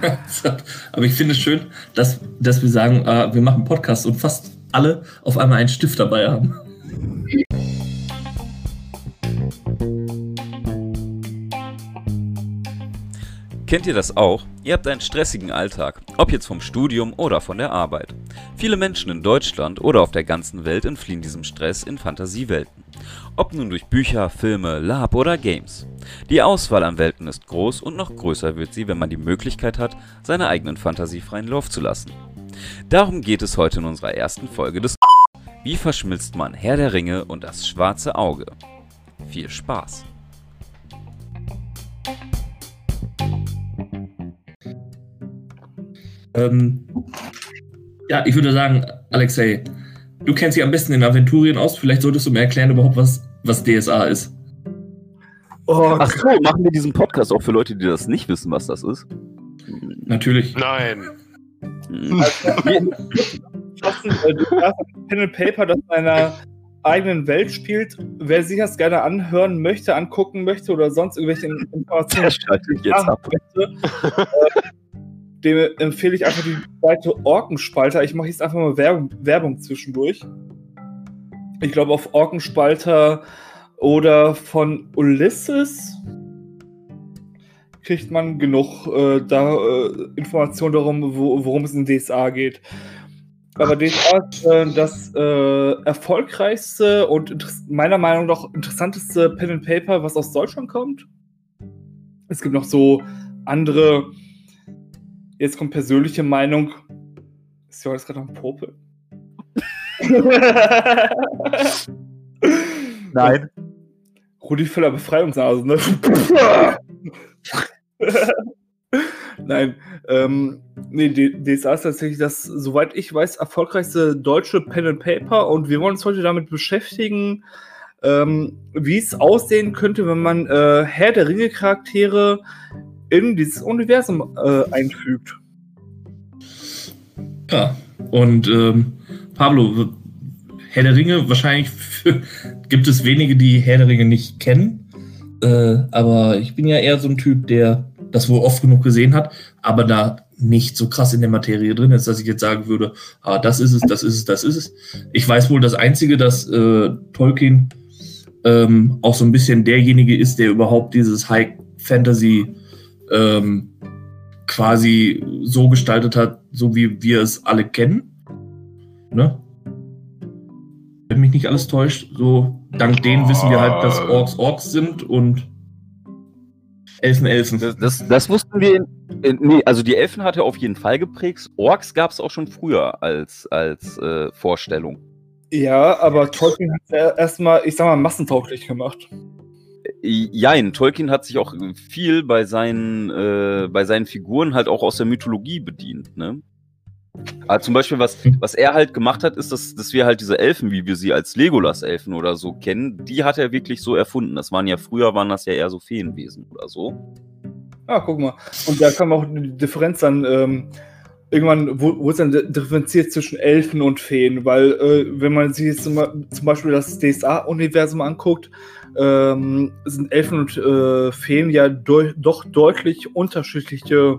Aber ich finde es schön, dass, dass wir sagen, äh, wir machen Podcast und fast alle auf einmal einen Stift dabei haben. Kennt ihr das auch? Ihr habt einen stressigen Alltag, ob jetzt vom Studium oder von der Arbeit. Viele Menschen in Deutschland oder auf der ganzen Welt entfliehen diesem Stress in Fantasiewelten. Ob nun durch Bücher, Filme, Lab oder Games. Die Auswahl an Welten ist groß und noch größer wird sie, wenn man die Möglichkeit hat, seiner eigenen Fantasie freien Lauf zu lassen. Darum geht es heute in unserer ersten Folge des Wie verschmilzt man Herr der Ringe und das schwarze Auge? Viel Spaß! Ähm, ja, ich würde sagen, Alexei, du kennst dich am besten in Aventurien aus. Vielleicht solltest du mir erklären überhaupt, was, was DSA ist. Oh, Ach so, machen wir diesen Podcast auch für Leute, die das nicht wissen, was das ist? Natürlich. Nein. Hm. Also, du hast ein Pen and Paper, das in einer eigenen Welt spielt. Wer sich das gerne anhören möchte, angucken möchte oder sonst irgendwelche Informationen jetzt ab. Möchte, äh, dem empfehle ich einfach die Seite Orkenspalter. Ich mache jetzt einfach mal Werbung, Werbung zwischendurch. Ich glaube, auf Orkenspalter oder von Ulysses kriegt man genug äh, da, äh, Informationen darum, wo, worum es in DSA geht. Aber DSA ist äh, das äh, erfolgreichste und meiner Meinung nach interessanteste Pen and Paper, was aus Deutschland kommt. Es gibt noch so andere Jetzt kommt persönliche Meinung. Ist ja jetzt gerade am Popel? Nein. Rudi Völler Befreiungsnase, ne? Nein, ähm, nee, DSA ist tatsächlich das, soweit ich weiß, erfolgreichste deutsche Pen and Paper und wir wollen uns heute damit beschäftigen, ähm, wie es aussehen könnte, wenn man äh, Herr der Ringe Charaktere in dieses Universum äh, einfügt. Ja, und ähm, Pablo, Herr der Ringe, wahrscheinlich gibt es wenige, die Herr der Ringe nicht kennen. Äh, aber ich bin ja eher so ein Typ, der das wohl oft genug gesehen hat, aber da nicht so krass in der Materie drin ist, dass ich jetzt sagen würde, ah, das ist es, das ist es, das ist es. Ich weiß wohl das Einzige, dass äh, Tolkien ähm, auch so ein bisschen derjenige ist, der überhaupt dieses High Fantasy ähm, quasi so gestaltet hat, so wie wir es alle kennen. Ne? Wenn mich nicht alles täuscht, so dank denen wissen wir halt, dass Orks Orks sind und Elfen Elfen. Das, das, das wussten wir. In, in, nee, also die Elfen hat er auf jeden Fall geprägt. Orks gab es auch schon früher als, als äh, Vorstellung. Ja, aber Tolkien hat es erstmal, ich sag mal, massentauglich gemacht. Jein, Tolkien hat sich auch viel bei seinen, äh, bei seinen Figuren halt auch aus der Mythologie bedient, ne? Aber zum Beispiel, was, hm. was er halt gemacht hat, ist, dass, dass wir halt diese Elfen, wie wir sie als Legolas-Elfen oder so kennen, die hat er wirklich so erfunden. Das waren ja früher, waren das ja eher so Feenwesen oder so. Ah, guck mal. Und da kam auch die Differenz dann, ähm, irgendwann wurde es dann differenziert zwischen Elfen und Feen, weil äh, wenn man sich jetzt zum, zum Beispiel das DSA-Universum anguckt, ähm, sind Elfen und äh, Feen ja do doch deutlich unterschiedliche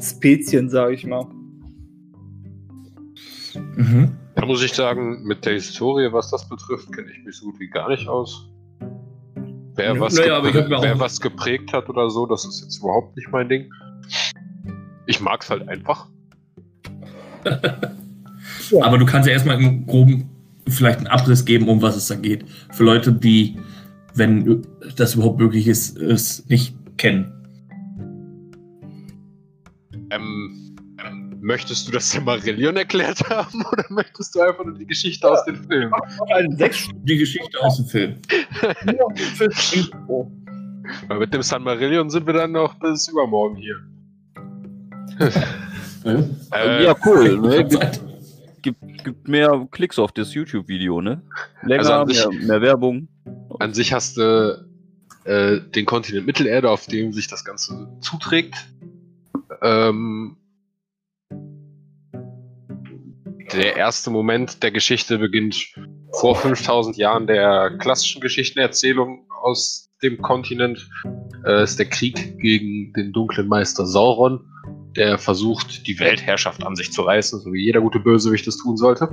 Spezien, sage ich mal. Mhm. Da muss ich sagen, mit der Historie, was das betrifft, kenne ich mich so gut wie gar nicht aus. Wer, was, naja, wer was geprägt hat oder so, das ist jetzt überhaupt nicht mein Ding. Ich mag es halt einfach. ja. Aber du kannst ja erstmal im Groben vielleicht einen Abriss geben, um was es da geht. Für Leute, die wenn das überhaupt möglich ist, es nicht kennen. Ähm, möchtest du das Silmarillion erklärt haben oder möchtest du einfach nur die Geschichte aus dem Film? Die Geschichte aus dem Film. Weil mit dem Silmarillion sind wir dann noch bis übermorgen hier. äh, ja, cool. Ne? Gibt, gibt, mehr Klicks auf das YouTube-Video, ne? Länger, also mehr, mehr Werbung. An sich hast du äh, den Kontinent Mittelerde, auf dem sich das Ganze zuträgt. Ähm, der erste Moment der Geschichte beginnt vor 5000 Jahren der klassischen Geschichtenerzählung aus dem Kontinent. äh, ist der Krieg gegen den dunklen Meister Sauron, der versucht, die Weltherrschaft an sich zu reißen, so wie jeder gute Bösewicht es tun sollte.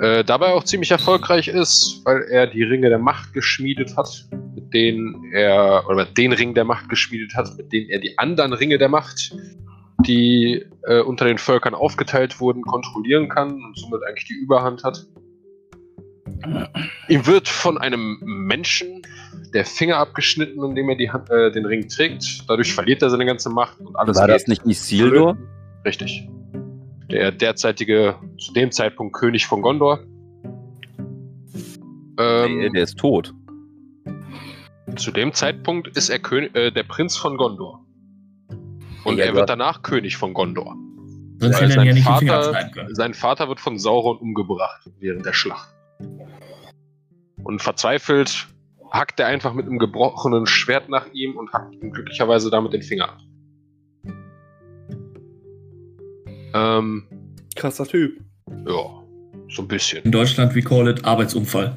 Äh, dabei auch ziemlich erfolgreich ist, weil er die Ringe der Macht geschmiedet hat, mit denen er, oder den Ring der Macht geschmiedet hat, mit denen er die anderen Ringe der Macht, die äh, unter den Völkern aufgeteilt wurden, kontrollieren kann und somit eigentlich die Überhand hat. Ihm wird von einem Menschen der Finger abgeschnitten, indem er die Hand, äh, den Ring trägt. Dadurch verliert er seine ganze Macht und alles. War das nicht Isildur? Richtig. Der derzeitige, zu dem Zeitpunkt König von Gondor. Ähm, nee, der ist tot. Zu dem Zeitpunkt ist er König, äh, der Prinz von Gondor. Und ja, er wird danach König von Gondor. Sonst äh, sein, ja Vater, sein Vater wird von Sauron umgebracht während der Schlacht. Und verzweifelt hackt er einfach mit einem gebrochenen Schwert nach ihm und hackt ihm glücklicherweise damit den Finger ab. Ähm, Krasser Typ. Ja, so ein bisschen. In Deutschland, we call it Arbeitsunfall.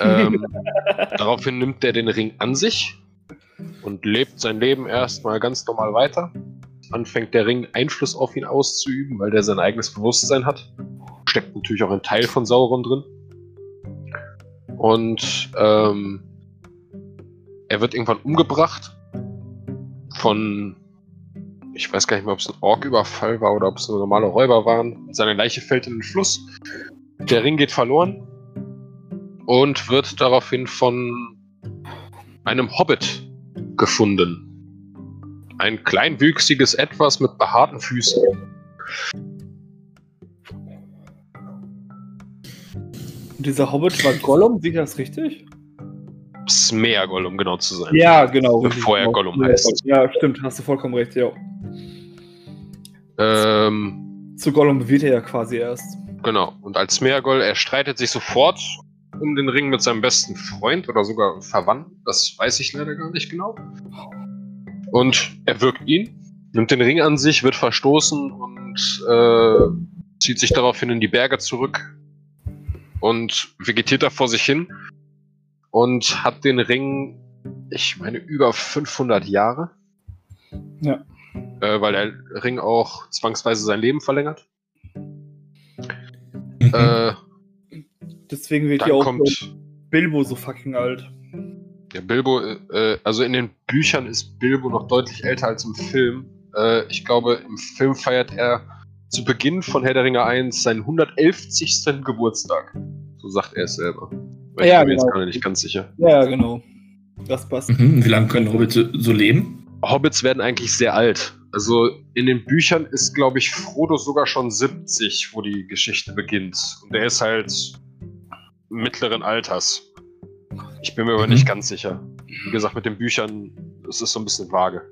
Ähm, daraufhin nimmt er den Ring an sich und lebt sein Leben erstmal ganz normal weiter. Dann fängt der Ring Einfluss auf ihn auszuüben, weil der sein eigenes Bewusstsein hat. Steckt natürlich auch ein Teil von Sauron drin. Und ähm, er wird irgendwann umgebracht von, ich weiß gar nicht mehr, ob es ein Ork-Überfall war oder ob es nur normale Räuber waren. Seine Leiche fällt in den Fluss. Der Ring geht verloren und wird daraufhin von einem Hobbit gefunden. Ein kleinwüchsiges Etwas mit behaarten Füßen. dieser Hobbit war Gollum, sehe ich das richtig? Smeagol, um genau zu sein. Ja, genau. Bevor er Gollum heißt. Ja, stimmt, hast du vollkommen recht, ja. Ähm, Zu Gollum wird er ja quasi erst. Genau. Und als Smeagol, er streitet sich sofort um den Ring mit seinem besten Freund oder sogar Verwandten. Das weiß ich leider gar nicht genau. Und er wirkt ihn, nimmt den Ring an sich, wird verstoßen und äh, zieht sich daraufhin in die Berge zurück und vegetiert da vor sich hin und hat den Ring, ich meine, über 500 Jahre. Ja. Äh, weil der Ring auch zwangsweise sein Leben verlängert. Mhm. Äh, Deswegen wird ja auch kommt, Bilbo so fucking alt. Ja, Bilbo, äh, also in den Büchern ist Bilbo noch deutlich älter als im Film. Äh, ich glaube, im Film feiert er zu Beginn von Herr der Ringe 1 seinen 111. Geburtstag. So sagt er es selber. Weil ja, ich bin genau. jetzt gerade nicht ganz sicher. Ja, genau. Das passt. Mhm. Wie lange können Hobbits so leben? Hobbits werden eigentlich sehr alt. Also in den Büchern ist, glaube ich, Frodo sogar schon 70, wo die Geschichte beginnt. Und der ist halt mittleren Alters. Ich bin mir aber mhm. nicht ganz sicher. Wie gesagt, mit den Büchern, ist so ein bisschen vage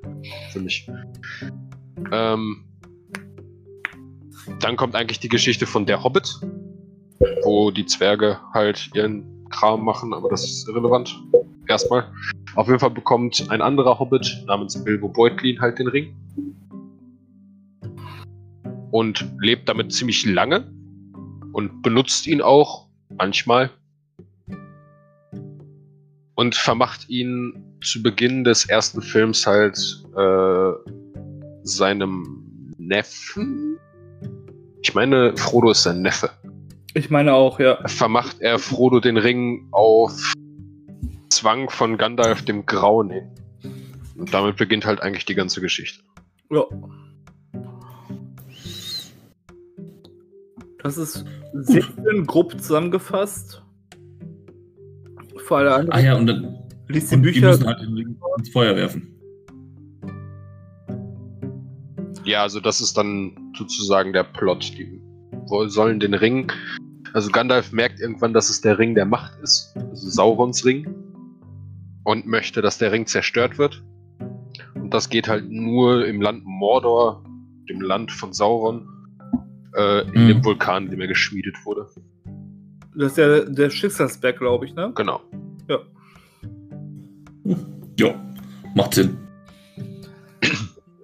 für mich. Ähm, dann kommt eigentlich die Geschichte von Der Hobbit, wo die Zwerge halt ihren Kram machen, aber das ist irrelevant. Erstmal. Auf jeden Fall bekommt ein anderer Hobbit namens Bilbo Beutlin halt den Ring. Und lebt damit ziemlich lange und benutzt ihn auch manchmal. Und vermacht ihn zu Beginn des ersten Films halt äh, seinem Neffen. Ich meine, Frodo ist sein Neffe. Ich meine auch, ja. Vermacht er Frodo den Ring auf Zwang von Gandalf dem Grauen hin. Und damit beginnt halt eigentlich die ganze Geschichte. Ja. Das ist sehr schön grob zusammengefasst. Vor allem. Ah ja, und dann liest die und Bücher. Die müssen halt ins Feuer werfen. Ja, also das ist dann sozusagen der Plot. Die sollen den Ring also Gandalf merkt irgendwann, dass es der Ring der Macht ist, also Saurons Ring, und möchte, dass der Ring zerstört wird. Und das geht halt nur im Land Mordor, dem Land von Sauron, äh, in mhm. dem Vulkan, in dem er geschmiedet wurde. Das ist ja der Schicksalsberg, glaube ich, ne? Genau. Ja. Ja, macht Sinn.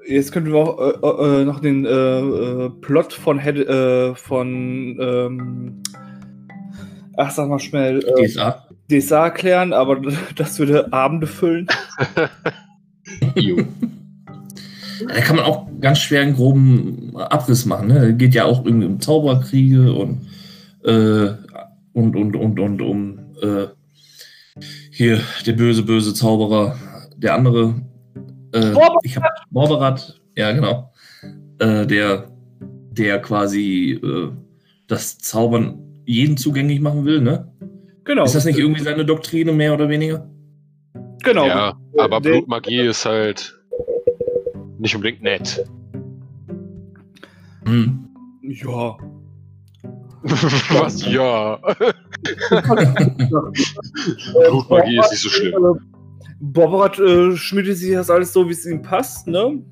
Jetzt könnten wir auch äh, äh, noch den äh, äh Plot von, Head, äh, von ähm, ach sag mal schnell, DSA? DSA erklären, aber das würde Abende füllen. Da kann man auch ganz schwer einen groben Abriss machen. Ne? Geht ja auch irgendwie um Zauberkriege und, äh, und, und, und, und um äh, hier der böse, böse Zauberer, der andere. Äh, ich habe Morberat, ja genau. Äh, der, der quasi äh, das Zaubern jeden zugänglich machen will, ne? Genau. Ist das nicht irgendwie seine Doktrine mehr oder weniger? Genau. Ja, aber Blutmagie ist halt nicht unbedingt nett. Hm. Ja. Was? Ja. Blutmagie ist nicht so schlimm. Bobarat äh, schmiedet sich das alles so, wie es ihm passt, ne?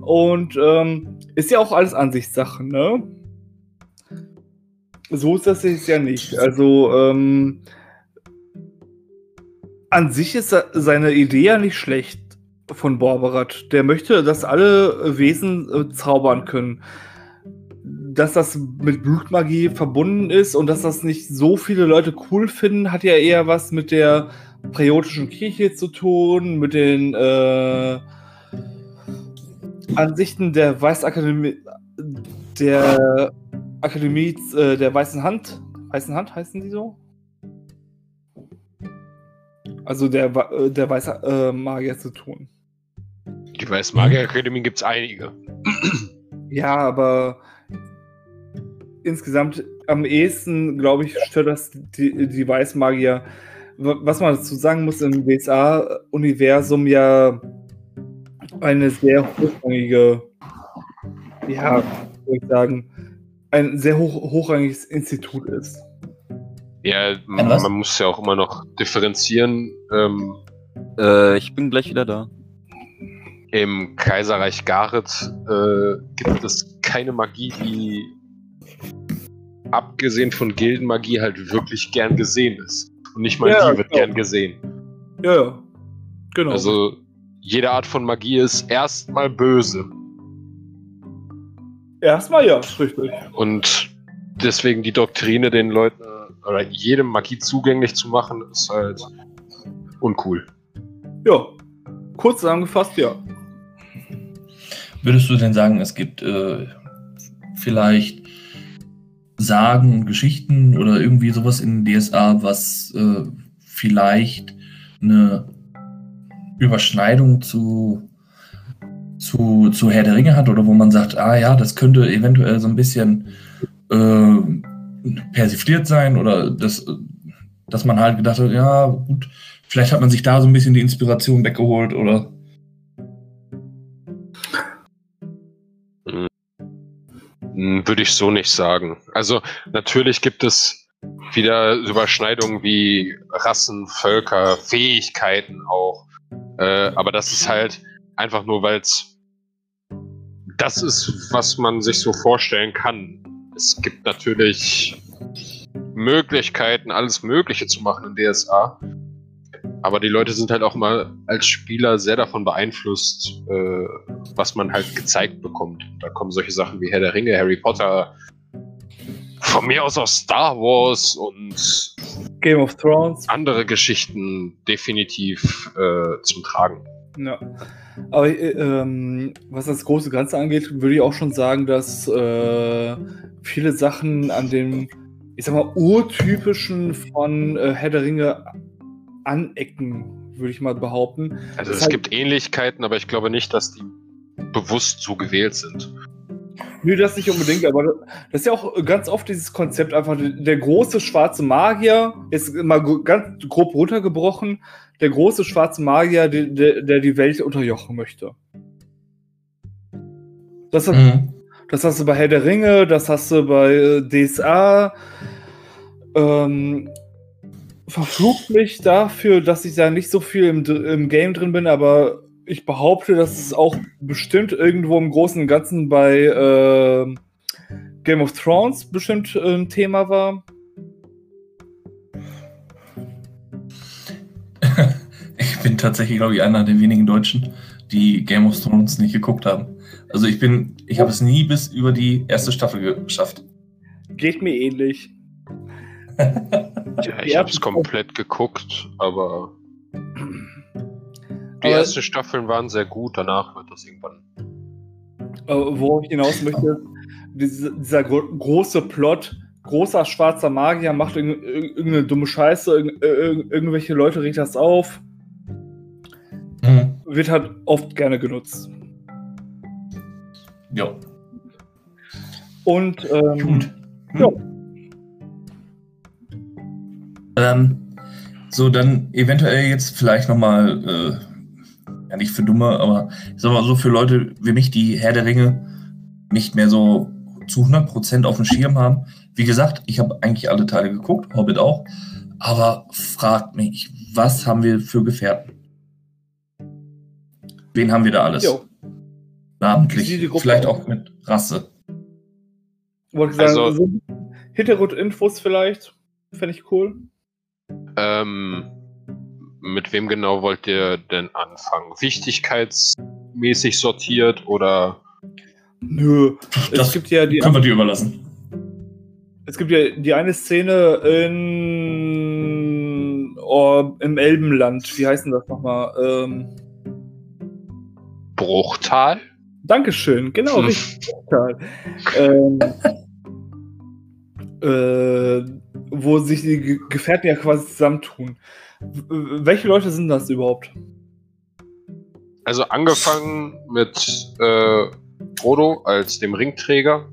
Und ähm, ist ja auch alles Ansichtssache, ne? So ist das jetzt ja nicht. Also, ähm, an sich ist seine Idee ja nicht schlecht von Borberat. Der möchte, dass alle Wesen äh, zaubern können. Dass das mit Blutmagie verbunden ist und dass das nicht so viele Leute cool finden, hat ja eher was mit der präotischen Kirche zu tun, mit den äh, Ansichten der Weißakademie, der Akademie äh, der Weißen Hand. Weißen Hand heißen die so? Also der, äh, der Weiße äh, Magier zu tun. Die Weiße Magier-Akademie gibt es einige. Ja, aber insgesamt am ehesten, glaube ich, stört das die, die Weißmagier. Was man dazu sagen muss, im WSA-Universum ja eine sehr hochrangige, ja, würde ich sagen, ein sehr hoch, hochrangiges Institut ist. Ja, man, man muss ja auch immer noch differenzieren. Ähm, äh, ich bin gleich wieder da. Im Kaiserreich Gareth äh, gibt es keine Magie, die abgesehen von Gildenmagie halt wirklich gern gesehen ist. Und nicht mal ja, die wird genau. gern gesehen. Ja, genau. Also jede Art von Magie ist erstmal böse. Erstmal ja, richtig. Und deswegen die Doktrine den Leuten oder jedem Magie zugänglich zu machen, ist halt uncool. Ja, kurz zusammengefasst, ja. Würdest du denn sagen, es gibt äh, vielleicht Sagen, Geschichten oder irgendwie sowas in DSA, was äh, vielleicht eine Überschneidung zu zu, zu Herr der Ringe hat oder wo man sagt, ah ja, das könnte eventuell so ein bisschen äh, persifliert sein oder das, dass man halt gedacht hat, ja, gut, vielleicht hat man sich da so ein bisschen die Inspiration weggeholt oder. Würde ich so nicht sagen. Also natürlich gibt es wieder Überschneidungen wie Rassen, Völker, Fähigkeiten auch. Äh, aber das ist halt einfach nur, weil es das ist, was man sich so vorstellen kann. Es gibt natürlich Möglichkeiten, alles Mögliche zu machen in DSA. Aber die Leute sind halt auch mal als Spieler sehr davon beeinflusst, äh, was man halt gezeigt bekommt. Da kommen solche Sachen wie Herr der Ringe, Harry Potter, von mir aus auch Star Wars und Game of Thrones. Andere Geschichten definitiv äh, zum Tragen. Ja. Aber äh, ähm, was das große Ganze angeht, würde ich auch schon sagen, dass äh, viele Sachen an dem, ich sag mal, urtypischen von äh, Herr der Ringe anecken, würde ich mal behaupten. Also das es heißt, gibt Ähnlichkeiten, aber ich glaube nicht, dass die bewusst so gewählt sind. Nö, das nicht unbedingt, aber das ist ja auch ganz oft dieses Konzept, einfach der große schwarze Magier, ist mal ganz grob runtergebrochen, der große schwarze Magier, der, der, der die Welt unterjochen möchte. Das, hat, mhm. das hast du bei Herr der Ringe, das hast du bei äh, DSA. Ähm, verflucht mich dafür, dass ich da nicht so viel im, im Game drin bin, aber ich behaupte, dass es auch bestimmt irgendwo im Großen und Ganzen bei äh, Game of Thrones bestimmt äh, ein Thema war. ich bin tatsächlich, glaube ich, einer der wenigen Deutschen, die Game of Thrones nicht geguckt haben. Also ich bin, ich habe es nie bis über die erste Staffel geschafft. Geht mir ähnlich. Ja, ich hab's komplett geguckt, aber die aber ersten Staffeln waren sehr gut, danach wird das irgendwann. Wo ich hinaus möchte, dieser, dieser gro große Plot, großer schwarzer Magier macht irg irgendeine dumme Scheiße, irg irg irgendwelche Leute regt das auf. Mhm. Wird halt oft gerne genutzt. Ja. Und ähm, Gut. Hm. Ja. Ähm, so, dann eventuell jetzt vielleicht nochmal, äh, ja nicht für Dumme, aber ich sag mal so für Leute wie mich, die Herr der Ringe nicht mehr so zu 100% auf dem Schirm haben. Wie gesagt, ich habe eigentlich alle Teile geguckt, Hobbit auch, aber fragt mich, was haben wir für Gefährten? Wen haben wir da alles? Jo. Namentlich, vielleicht auch mit Rasse. Wollte ich sagen, also, Hintergrundinfos vielleicht, fände ich cool. Ähm, mit wem genau wollt ihr denn anfangen? Wichtigkeitsmäßig sortiert oder? Nö, das es gibt ja die. Können wir dir überlassen. Es gibt ja die eine Szene in oh, im Elbenland. Wie heißt denn das nochmal? Ähm, Bruchtal? Dankeschön, genau, hm. richtig. Bruchtal. ähm, äh, wo sich die Gefährten ja quasi zusammentun. Welche Leute sind das überhaupt? Also angefangen mit äh, Frodo als dem Ringträger,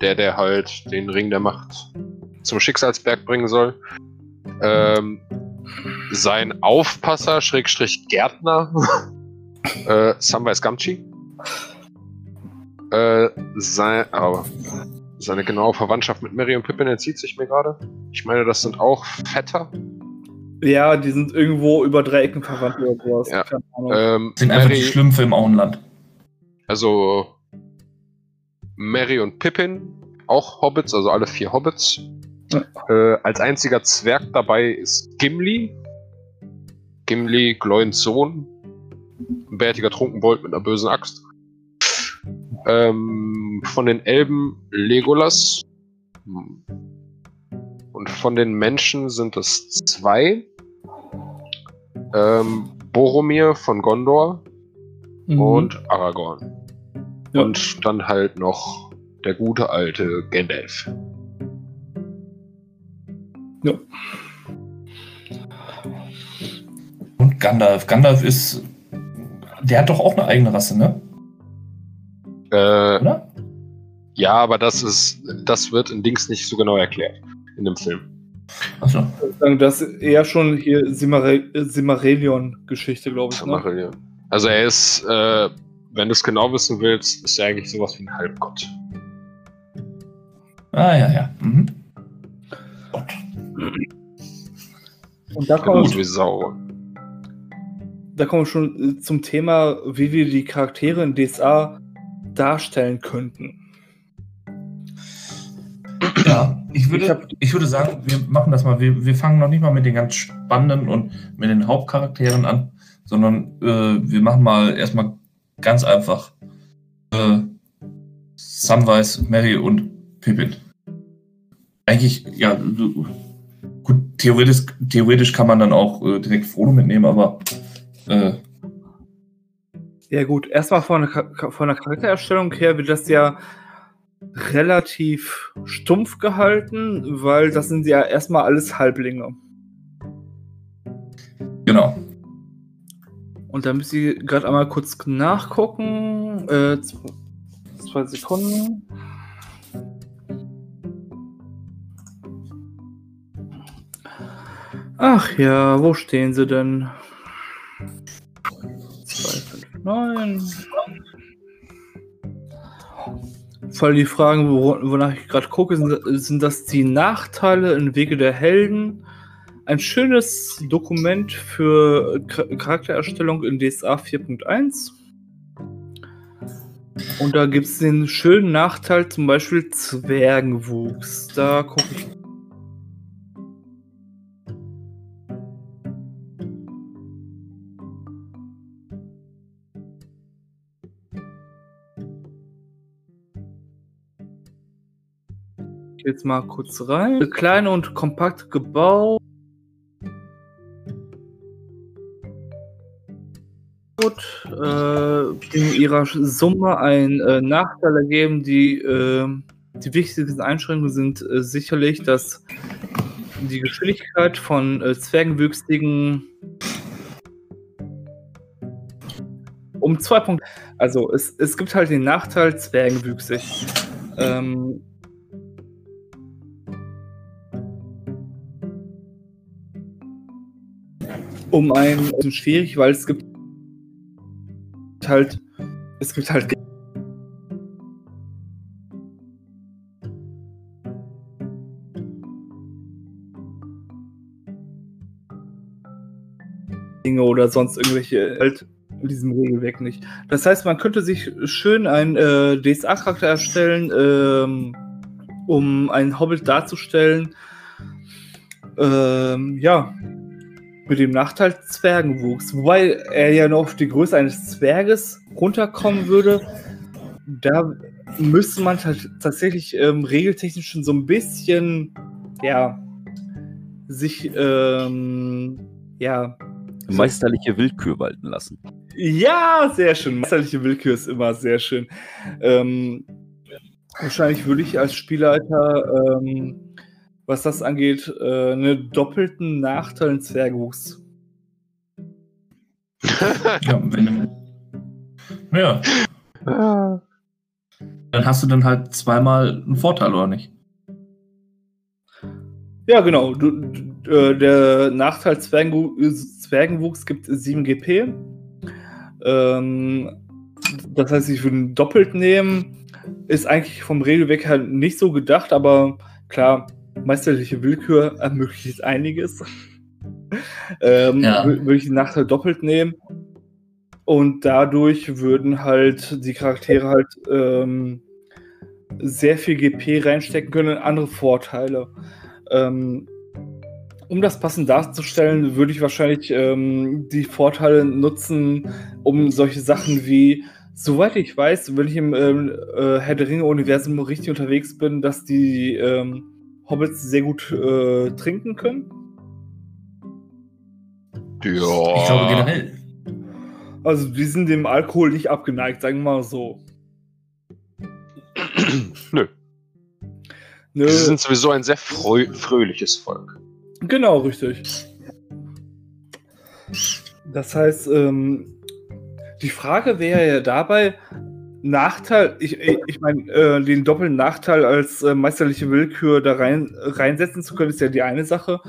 der, der halt den Ring der Macht zum Schicksalsberg bringen soll. Ähm, sein Aufpasser, Schrägstrich Gärtner, äh, Samwise Gamgee. Äh, sein, aber seine genaue Verwandtschaft mit Mary und Pippin entzieht sich mir gerade. Ich meine, das sind auch Vetter. Ja, die sind irgendwo über drei Ecken verwandt oder sowas. Ja. Ähm, sind Mary, einfach die Schlümpfe im Auenland. Also Mary und Pippin, auch Hobbits, also alle vier Hobbits. Ja. Äh, als einziger Zwerg dabei ist Gimli. Gimli, Gloins Sohn. Ein bärtiger Trunkenbold mit einer bösen Axt. Ähm, von den Elben Legolas. Und von den Menschen sind es zwei. Ähm, Boromir von Gondor mhm. und Aragorn. Ja. Und dann halt noch der gute alte Gandalf. Ja. Und Gandalf. Gandalf ist. Der hat doch auch eine eigene Rasse, ne? Äh, Oder? Ja, aber das ist, das wird in Dings nicht so genau erklärt in dem Film. Achso. Das ist eher schon hier Simmarillion-Geschichte, glaube ich. Ne? Also er ist, äh, wenn du es genau wissen willst, ist er eigentlich sowas wie ein Halbgott. Ah ja, ja. Mhm. Gott. Und da kommt Gut wie Sau. Da kommen wir schon zum Thema, wie wir die Charaktere in DSA darstellen könnten. Ja, ich würde, ich, hab, ich, würde sagen, wir machen das mal. Wir, wir fangen noch nicht mal mit den ganz spannenden und mit den Hauptcharakteren an, sondern äh, wir machen mal erstmal ganz einfach äh, Samwise, Mary und Pippin. Eigentlich, ja, gut, theoretisch, theoretisch kann man dann auch äh, direkt Frodo mitnehmen, aber äh, ja gut, erstmal von der, von der Charaktererstellung her wird das ja relativ stumpf gehalten, weil das sind ja erstmal alles Halblinge. Genau. Und da müsste ich gerade einmal kurz nachgucken. Äh, zwei Sekunden. Ach ja, wo stehen sie denn? 259. Weil die Fragen, wonach ich gerade gucke, sind, sind das die Nachteile im Wege der Helden. Ein schönes Dokument für Charaktererstellung in DSA 4.1. Und da gibt es den schönen Nachteil, zum Beispiel Zwergenwuchs. Da gucke ich jetzt mal kurz rein. Klein und kompakt gebaut. Äh, in ihrer Summe einen äh, Nachteil ergeben. Die, äh, die wichtigsten Einschränkungen sind äh, sicherlich, dass die Geschwindigkeit von äh, Zwergenwüchsigen um zwei Punkte. Also es, es gibt halt den Nachteil Zwergenwüchsig. Ähm, um ein bisschen schwierig, weil es gibt halt es gibt halt Dinge oder sonst irgendwelche halt in diesem Regelwerk nicht. Das heißt, man könnte sich schön einen äh, DSA-Charakter erstellen, ähm, um einen Hobbit darzustellen. Ähm, ja, mit dem Nachteil Zwergenwuchs. Wobei er ja noch auf die Größe eines Zwerges runterkommen würde. Da müsste man tatsächlich ähm, regeltechnisch schon so ein bisschen, ja, sich, ähm, ja. Meisterliche Willkür walten lassen. Ja, sehr schön. Meisterliche Willkür ist immer sehr schön. Ähm, wahrscheinlich würde ich als Spielleiter, ähm, was das angeht, äh, einen doppelten Nachteil in Zwergwuchs. ja, wenn Ja. Ah. Dann hast du dann halt zweimal einen Vorteil, oder nicht? Ja, genau. Du, äh, der Nachteil Zwergenwuchs, Zwergenwuchs gibt 7 GP. Ähm, das heißt, ich würde ihn doppelt nehmen. Ist eigentlich vom Regelwerk her nicht so gedacht, aber klar, meisterliche Willkür ermöglicht einiges. ähm, ja. Würde ich den Nachteil doppelt nehmen. Und dadurch würden halt die Charaktere halt ähm, sehr viel GP reinstecken können, andere Vorteile. Ähm, um das passend darzustellen, würde ich wahrscheinlich ähm, die Vorteile nutzen, um solche Sachen wie, soweit ich weiß, wenn ich im ähm, äh, Herr der Ringe-Universum richtig unterwegs bin, dass die ähm, Hobbits sehr gut äh, trinken können. Ja. Ich glaube generell. Also, die sind dem Alkohol nicht abgeneigt, sagen wir mal so. Nö. Nö. Sie sind sowieso ein sehr frö fröhliches Volk. Genau, richtig. Das heißt, ähm, die Frage wäre ja dabei, Nachteil, ich, ich meine, äh, den doppelten Nachteil als äh, meisterliche Willkür da rein, reinsetzen zu können, ist ja die eine Sache.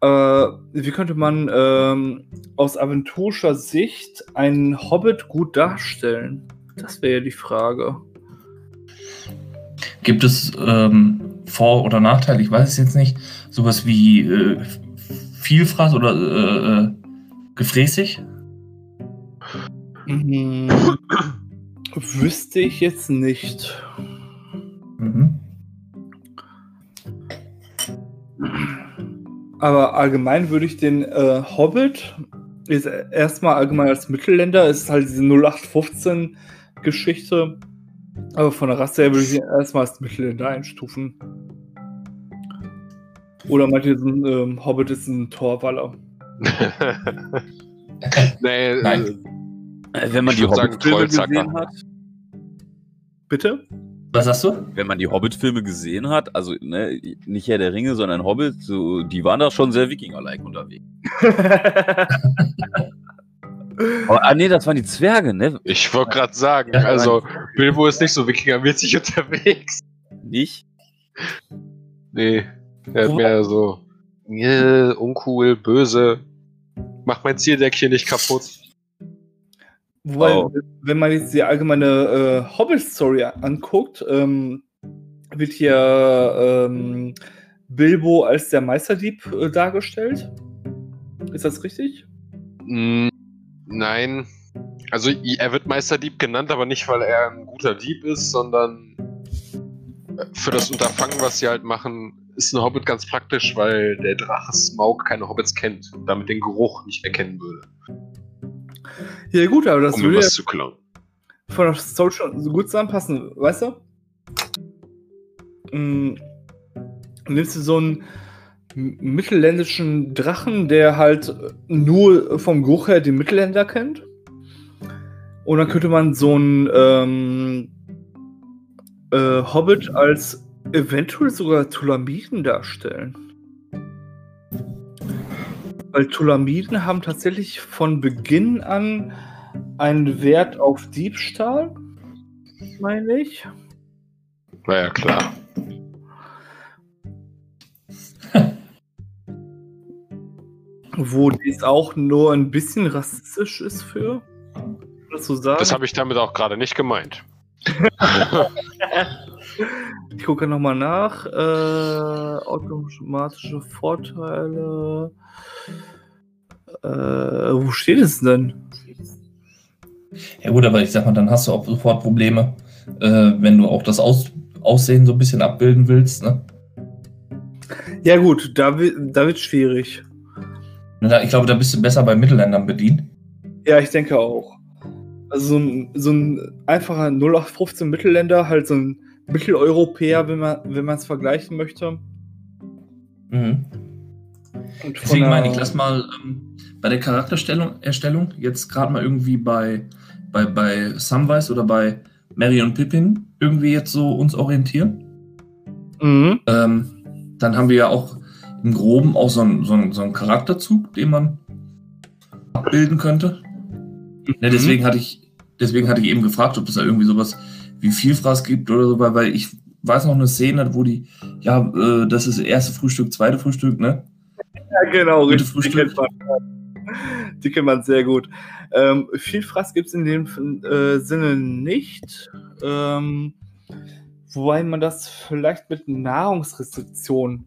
Äh, wie könnte man ähm, aus aventurischer Sicht einen Hobbit gut darstellen? Das wäre ja die Frage. Gibt es ähm, Vor- oder Nachteile? Ich weiß es jetzt nicht sowas wie äh, Vielfraß oder äh, äh, gefräßig? Mhm. Wüsste ich jetzt nicht. Mhm. Aber allgemein würde ich den äh, Hobbit ist erstmal allgemein als Mittelländer, ist halt diese 0815 Geschichte. Aber von der Rasse her würde ich ihn erstmal als Mittelländer einstufen. Oder meint ihr, ein ähm, Hobbit ist ein Torwaller? nee, Nein. Äh, wenn man die Hobbit-Filme gesehen hat. Bitte? Was sagst du? Wenn man die Hobbit-Filme gesehen hat, also ne, nicht Herr der Ringe, sondern Hobbit, so, die waren da schon sehr Wikinger-like unterwegs. Aber, ah nee, das waren die Zwerge, ne? Ich wollte gerade sagen, also Bilbo ist nicht so Wikinger-mäßig unterwegs. Nicht? Nee. Er hat mehr so, yeah, uncool, böse, mach mein Zieldeck nicht kaputt. Wobei, oh. wenn man jetzt die allgemeine äh, Hobbit-Story anguckt, ähm, wird hier ähm, Bilbo als der Meisterdieb äh, dargestellt. Ist das richtig? Mm, nein. Also er wird Meisterdieb genannt, aber nicht, weil er ein guter Dieb ist, sondern für das Unterfangen, was sie halt machen, ist ein Hobbit ganz praktisch, weil der Drache Smaug keine Hobbits kennt und damit den Geruch nicht erkennen würde. Ja, gut, aber das um würde was zu klauen. von der Story schon so gut zusammenpassen, weißt du? Mm, nimmst du so einen mittelländischen Drachen, der halt nur vom Geruch her den Mittelländer kennt. Und dann könnte man so einen ähm, äh, Hobbit als eventuell sogar Tulamiden darstellen. Weil Tulamiden haben tatsächlich von Beginn an einen Wert auf Diebstahl, meine ich. Naja, klar. Wo dies auch nur ein bisschen rassistisch ist für. Das, so sagen? das habe ich damit auch gerade nicht gemeint. ich gucke nochmal nach. Äh, automatische Vorteile. Äh, wo steht es denn? Ja gut, aber ich sag mal, dann hast du auch sofort Probleme, äh, wenn du auch das Aus Aussehen so ein bisschen abbilden willst. Ne? Ja gut, da, da wird schwierig. Ich glaube, da bist du besser bei Mittelländern bedient. Ja, ich denke auch. Also so ein, so ein einfacher 0815 Mittelländer, halt so ein Mitteleuropäer, wenn man wenn es vergleichen möchte. Mhm. Deswegen meine ich, lass mal ähm, bei der Charakterstellung Erstellung jetzt gerade mal irgendwie bei, bei, bei Samwise oder bei Mary und Pippin irgendwie jetzt so uns orientieren. Mhm. Ähm, dann haben wir ja auch im Groben auch so einen, so einen, so einen Charakterzug, den man abbilden könnte. Mhm. Ja, deswegen hatte ich, deswegen hatte ich eben gefragt, ob es da irgendwie sowas wie Vielfraß gibt oder so, weil, weil ich weiß noch eine Szene, wo die, ja, äh, das ist erste Frühstück, zweite Frühstück, ne? Ja, genau, richtig. Frühstück. Die kennt man, die kennt man sehr gut. Ähm, Vielfraß gibt es in dem äh, Sinne nicht. Ähm, wobei man das vielleicht mit Nahrungsrestriktionen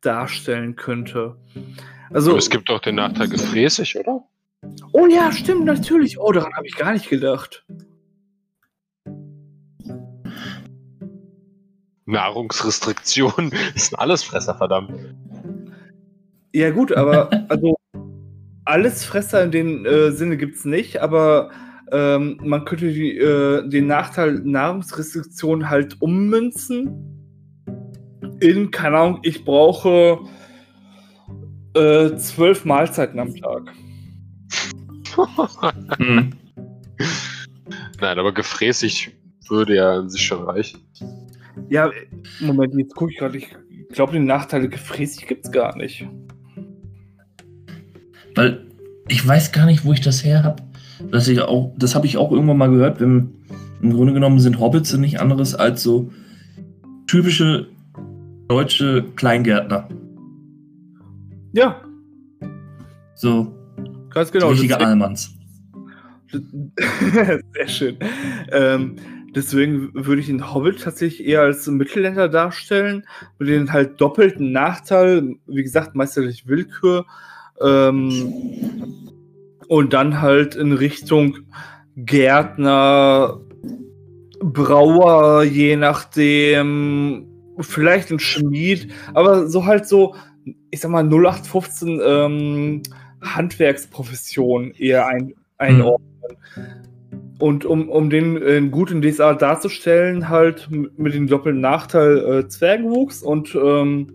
darstellen könnte. Also, Aber es gibt doch den Nachteil gefräßig, oder? Oh ja, stimmt, natürlich. Oh, daran habe ich gar nicht gedacht. Nahrungsrestriktionen ist ein Allesfresser, verdammt. Ja, gut, aber also Allesfresser in dem äh, Sinne gibt es nicht, aber ähm, man könnte die, äh, den Nachteil Nahrungsrestriktionen halt ummünzen. In, keine Ahnung, ich brauche äh, zwölf Mahlzeiten am Tag. hm. Nein, aber gefräßig würde ja an sich schon reichen. Ja, Moment, jetzt gucke ich gerade. Ich glaube, die Nachteile gefräßig gibt es gar nicht. Weil ich weiß gar nicht, wo ich das her habe. Das, das habe ich auch irgendwann mal gehört. Wenn, Im Grunde genommen sind Hobbits nicht anderes als so typische deutsche Kleingärtner. Ja. So. Ganz genau. Richtige Allmanns. Sehr schön. Ähm, deswegen würde ich den Hobbit tatsächlich eher als Mittelländer darstellen, mit den halt doppelten Nachteil, wie gesagt, meisterlich Willkür. Ähm, und dann halt in Richtung Gärtner, Brauer, je nachdem, vielleicht ein Schmied, aber so halt so, ich sag mal, 0815 ähm, Handwerksprofession eher ein, einordnen. Mhm. Und um, um den äh, gut in DSA darzustellen, halt mit dem doppelten Nachteil äh, Zwergenwuchs und ähm,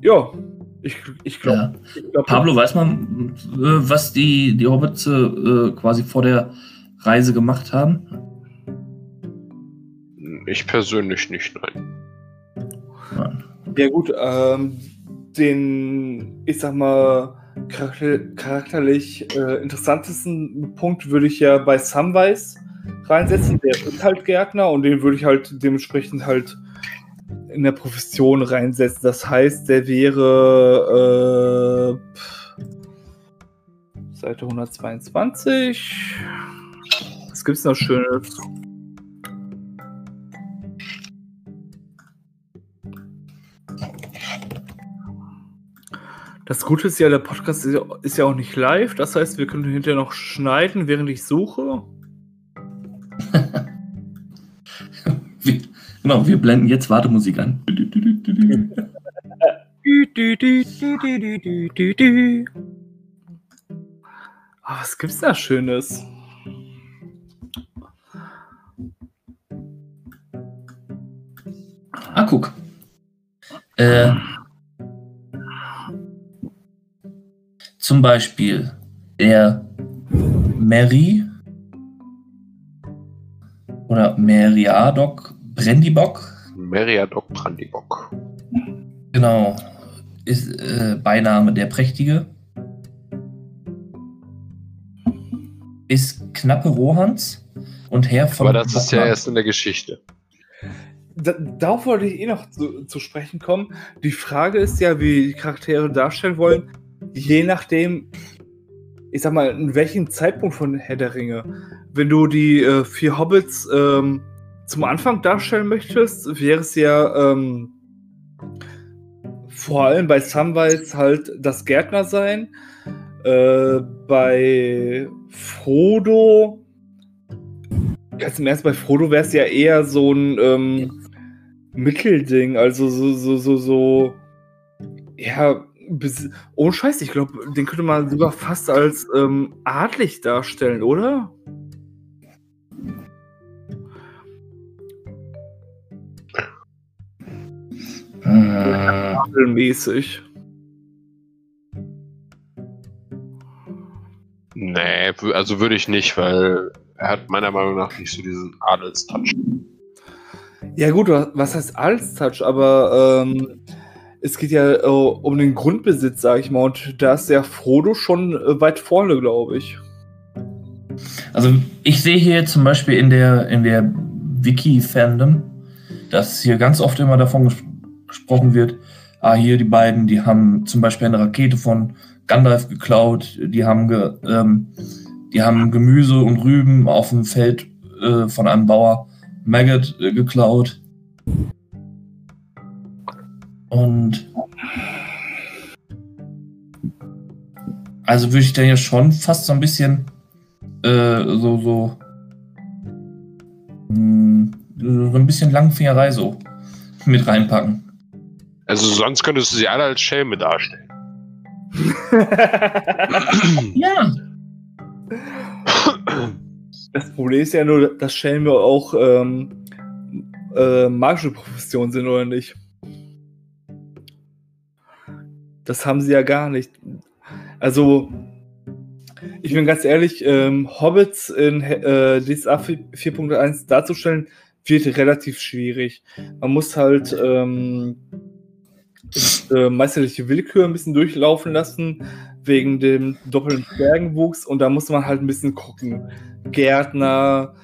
ja, ich, ich glaube. Ja. Glaub, Pablo, weiß man, äh, was die, die Hobbits äh, quasi vor der Reise gemacht haben? Ich persönlich nicht, nein. nein. Ja, gut, ähm, den, ich sag mal, charakterlich äh, interessantesten Punkt würde ich ja bei Samwise reinsetzen. Der ist halt Gärtner und den würde ich halt dementsprechend halt in der Profession reinsetzen. Das heißt, der wäre äh, Seite 122. Was gibt es noch Schönes? Das Gute ist ja, der Podcast ist ja auch nicht live. Das heißt, wir können hinterher noch schneiden, während ich suche. Genau, wir blenden jetzt Wartemusik an. Oh, was gibt's da Schönes? Ah, guck. Äh, zum Beispiel der Mary oder Meriadoc Brandybock. Meriadoc Brandybock. Genau. Ist äh, Beiname der Prächtige. Ist knappe Rohans und Herr von. Aber das ist ja erst in der Geschichte. Da, darauf wollte ich eh noch zu, zu, sprechen kommen. Die Frage ist ja, wie die Charaktere darstellen wollen, je nachdem, ich sag mal, in welchem Zeitpunkt von Herr der Ringe. Wenn du die äh, vier Hobbits ähm, zum Anfang darstellen möchtest, wäre es ja ähm, vor allem bei Samwise halt das Gärtner sein. Äh, bei Frodo, ganz im Ernst, bei Frodo wäre es ja eher so ein ähm, Mittelding, also so, so, so, so, ja, ohne Scheiß, ich glaube, den könnte man sogar fast als ähm, adlig darstellen, oder? Äh. mäßig. Nee, also würde ich nicht, weil er hat meiner Meinung nach nicht so diesen Adelstouch. Ja gut, was heißt Adelstouch? Aber ähm, es geht ja äh, um den Grundbesitz, sag ich mal, und da ist der Frodo schon äh, weit vorne, glaube ich. Also ich sehe hier zum Beispiel in der, in der Wiki-Fandom, dass hier ganz oft immer davon gesprochen wird, ah, hier die beiden, die haben zum Beispiel eine Rakete von Gandalf geklaut, die haben, ge, ähm, die haben Gemüse und Rüben auf dem Feld äh, von einem Bauer Maggot äh, geklaut. Und also würde ich dann ja schon fast so ein bisschen äh, so, so, mh, hm, so ein bisschen Langfingerei so mit reinpacken. Also sonst könntest du sie alle als Schelme darstellen. ja. Das Problem ist ja nur, dass Schelme auch ähm, äh, magische Profession sind, oder nicht? Das haben sie ja gar nicht. Also, ich bin ganz ehrlich, ähm, Hobbits in äh, DSA 4.1 darzustellen, wird relativ schwierig. Man muss halt ähm, äh, meisterliche Willkür ein bisschen durchlaufen lassen, wegen dem doppelten Bergenwuchs. Und da muss man halt ein bisschen gucken. Gärtner.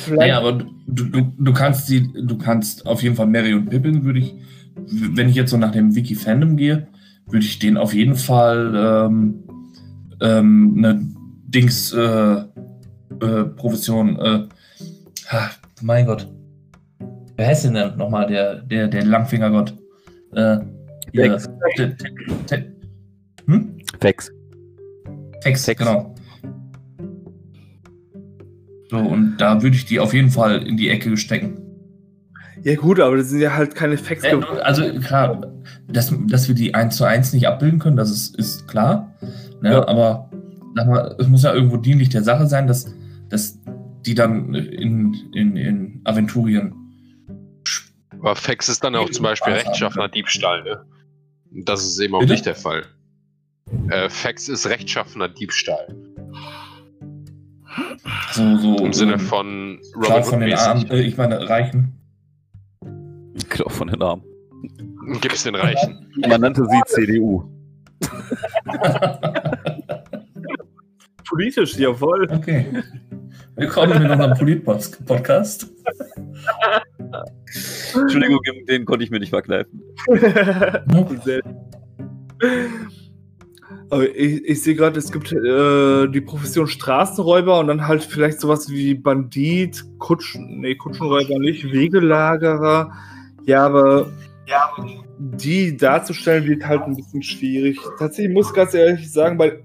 Vielleicht. Ja, aber du, du, du kannst sie, du kannst auf jeden Fall Mary und Pippin, würde ich, wenn ich jetzt so nach dem Wiki-Fandom gehe, würde ich den auf jeden Fall ähm, ähm, eine Dings äh, äh, Profession, äh, mein Gott, Wer heißt denn denn nochmal der, der, der Langfingergott? Äh, Vex. Hm? Vex. Vex, Vex, genau. So, und da würde ich die auf jeden Fall in die Ecke stecken. Ja, gut, aber das sind ja halt keine Facts. Äh, also klar, dass, dass wir die 1 zu 1 nicht abbilden können, das ist, ist klar. Ne? Ja. Aber sag mal, es muss ja irgendwo dienlich der Sache sein, dass, dass die dann in, in, in Aventurien aber Fax ist dann auch zum Beispiel rechtschaffener Diebstahl, ne? Das ist eben auch Bitte? nicht der Fall. Äh, Fax ist rechtschaffener Diebstahl. So, so, Im Sinne von Robin von den Armen, äh, ich meine Reichen. Klau von den Armen. Gibt's den Reichen. Man nannte sie CDU. Politisch, jawohl. Okay. Willkommen in unserem Polit-Podcast. Entschuldigung, den konnte ich mir nicht verkneifen. Aber ich, ich sehe gerade, es gibt äh, die Profession Straßenräuber und dann halt vielleicht sowas wie Bandit, Kutschen, nee, Kutschenräuber nicht, Wegelagerer. Ja, aber ja, die darzustellen wird halt ein bisschen schwierig. Tatsächlich muss ich ganz ehrlich sagen, weil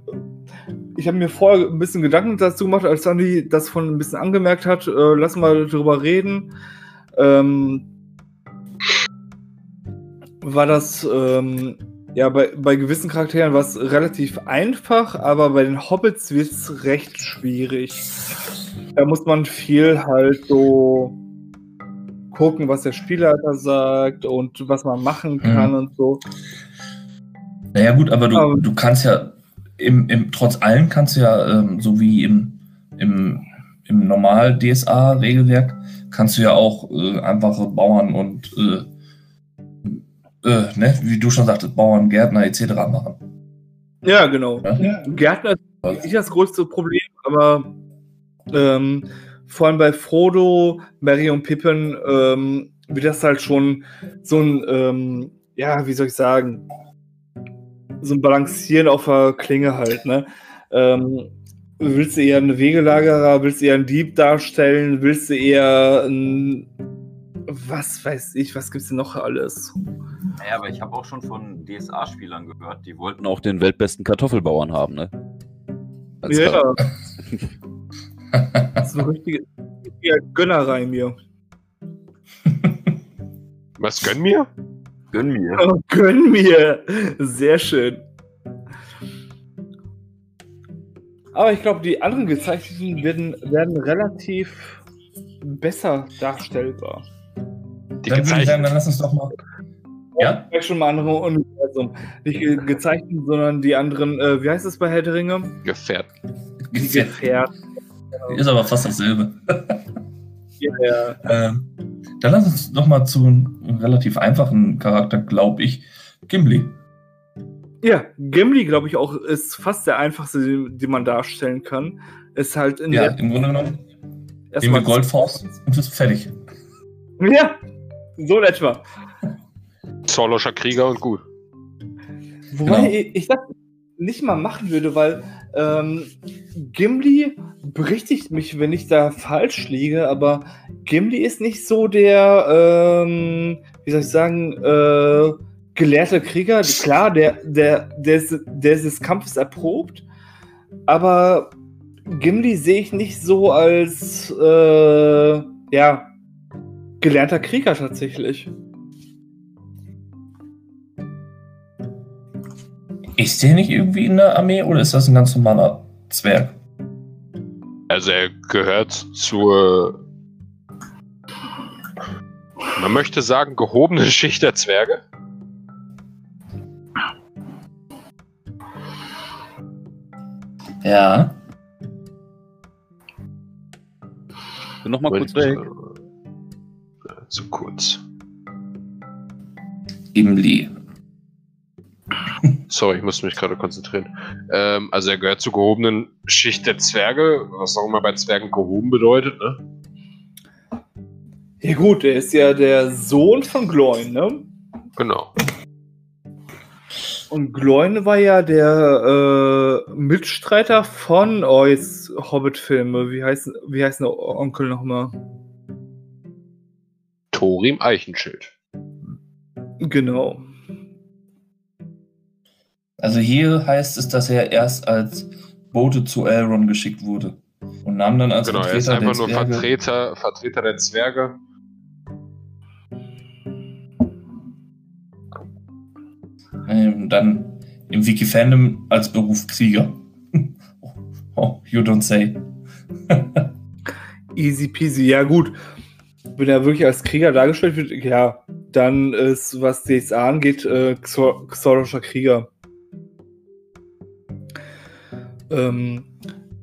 ich habe mir vorher ein bisschen Gedanken dazu gemacht, als Sandy das von ein bisschen angemerkt hat. Äh, lassen wir darüber reden. Ähm, war das ähm, ja bei, bei gewissen Charakteren was relativ einfach, aber bei den Hobbits wird es recht schwierig. Da muss man viel halt so gucken, was der Spielleiter sagt und was man machen kann mhm. und so. Naja, gut, aber du, aber, du kannst ja, im, im, trotz allem kannst du ja, ähm, so wie im, im, im normal DSA-Regelwerk, kannst du ja auch äh, einfache Bauern und, äh, äh, ne, wie du schon sagtest, Bauern, Gärtner etc. machen. Ja, genau. Ja? Gärtner ist nicht das größte Problem, aber ähm, vor allem bei Frodo, Mary und Pippin ähm, wird das halt schon so ein, ähm, ja, wie soll ich sagen, so ein Balancieren auf der Klinge halt, ne? Ähm, willst du eher einen Wegelagerer, willst du eher einen Dieb darstellen, willst du eher ein was weiß ich, was gibt's denn noch alles? Naja, aber ich habe auch schon von DSA-Spielern gehört, die wollten auch den weltbesten Kartoffelbauern haben, ne? Als ja. das ist ein richtiger, richtiger Gönnerei mir. Was gönn mir? Gönn mir. Oh, gönn mir. Sehr schön. Aber ich glaube, die anderen Gezeichneten werden, werden relativ besser darstellbar. Die dann sagen, dann lass uns doch mal. Ja? ja? schon mal andere Universum. Nicht gezeichnet, sondern die anderen, äh, wie heißt es bei Herr der Ringe? Gefährten. Die Gefährten. Ist aber fast dasselbe. ja. ähm, dann lass uns noch mal zu einem relativ einfachen Charakter, glaube ich. Gimli. Ja, Gimli, glaube ich, auch ist fast der einfachste, den, den, man darstellen kann. Ist halt in Ja, im Grunde genommen. Nehmen wir Goldfaust und ist fertig. Ja, so in etwa. Zorloscher Krieger und gut. Wobei genau. ich, ich das nicht mal machen würde, weil ähm, Gimli berichtigt mich, wenn ich da falsch liege, aber Gimli ist nicht so der, ähm, wie soll ich sagen, äh, gelehrte Krieger. Klar, der, der, der, ist, der ist des Kampfes erprobt, aber Gimli sehe ich nicht so als, äh, ja, gelernter Krieger tatsächlich. Ist der nicht irgendwie in der Armee oder ist das ein ganz normaler Zwerg? Also er gehört zur, man möchte sagen, gehobene Schicht der Zwerge. Ja. Nochmal kurz weg. Äh, zu kurz. Gimli. Sorry, ich musste mich gerade konzentrieren. Ähm, also er gehört zur gehobenen Schicht der Zwerge, was auch immer bei Zwergen gehoben bedeutet, ne? Ja gut, er ist ja der Sohn von Gloin, ne? Genau. Und Gloin war ja der äh, Mitstreiter von Eus Hobbit-Filme. Wie heißt, wie heißt der Onkel nochmal? Thorim Eichenschild. Genau. Also hier heißt es, dass er erst als Bote zu Elrond geschickt wurde. Und nahm dann als genau, Vertreter er ist einfach nur Zwerge Vertreter, Vertreter der Zwerge. Ähm, dann im Wiki-Fandom als Beruf Krieger. oh, you don't say. Easy peasy, ja gut. Wenn er wirklich als Krieger dargestellt wird, ja, dann ist, was DSA angeht, äh, Xorischer Krieger. Ähm,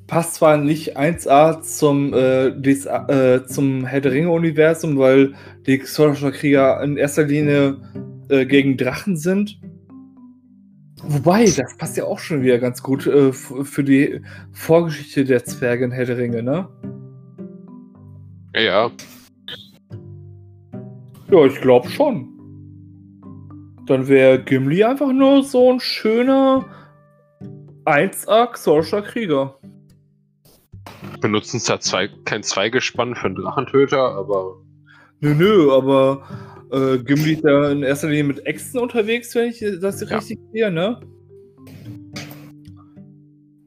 passt zwar nicht 1A zum, äh, äh, zum Herr der Ringe-Universum, weil die Xorischer Krieger in erster Linie äh, gegen Drachen sind. Wobei, das passt ja auch schon wieder ganz gut äh, für die Vorgeschichte der Zwerge in Herr der Ringe, ne? Ja. Ja, ich glaube schon. Dann wäre Gimli einfach nur so ein schöner 1A Xorscher Krieger. Benutzen zwar zwei, kein Zweigespann für einen Drachentöter, aber. Nö, nö, aber äh, Gimli ist ja in erster Linie mit Äxten unterwegs, wenn ich das ja. richtig sehe, ne?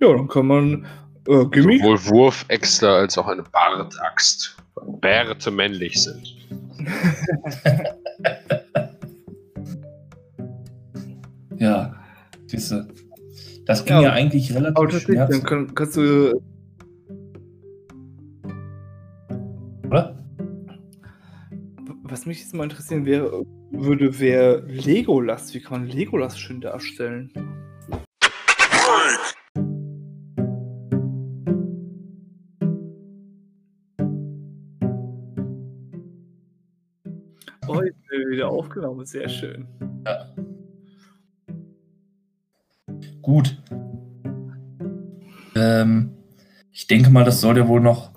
Ja, dann kann man äh, Gimli. Sowohl Wurfäxte als auch eine Bartaxt. Bärte männlich sind. ja, diese. Das ging ja, ja eigentlich relativ schmerzhaft. Dann kann, kannst du. Oder? was mich jetzt mal interessieren wäre, würde, wäre Legolas. Wie kann man Legolas schön darstellen? Oh, jetzt wieder aufgenommen, sehr schön. Ja. Gut. Ähm, ich denke mal, das soll ja wohl noch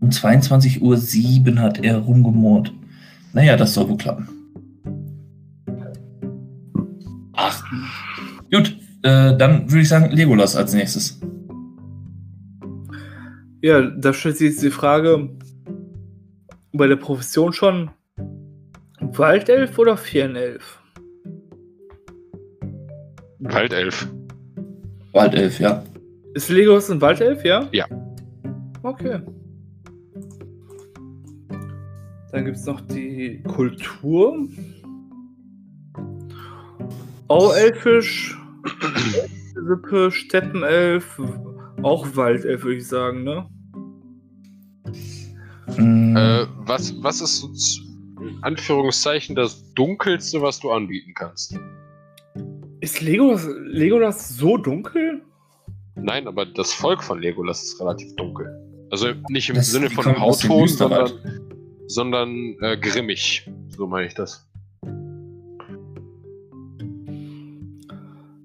um 22.07 Uhr hat er rumgemurrt. Naja, das soll wohl klappen. Ach. Gut, äh, dann würde ich sagen Legolas als nächstes. Ja, da stellt sich jetzt die Frage, bei der Profession schon Waldelf oder Fernelf? Waldelf. Waldelf, ja. Ist Legolas ein Waldelf, ja? Ja. Okay. Dann gibt es noch die Kultur. Auelfisch, Sippe, Steppenelf, auch Waldelf, würde ich sagen, ne? Mm. Äh, was, was ist in Anführungszeichen das Dunkelste, was du anbieten kannst? Ist Legolas, Legolas so dunkel? Nein, aber das Volk von Legolas ist relativ dunkel. Also nicht im das Sinne von Hautton, sondern, sondern äh, grimmig. So meine ich das.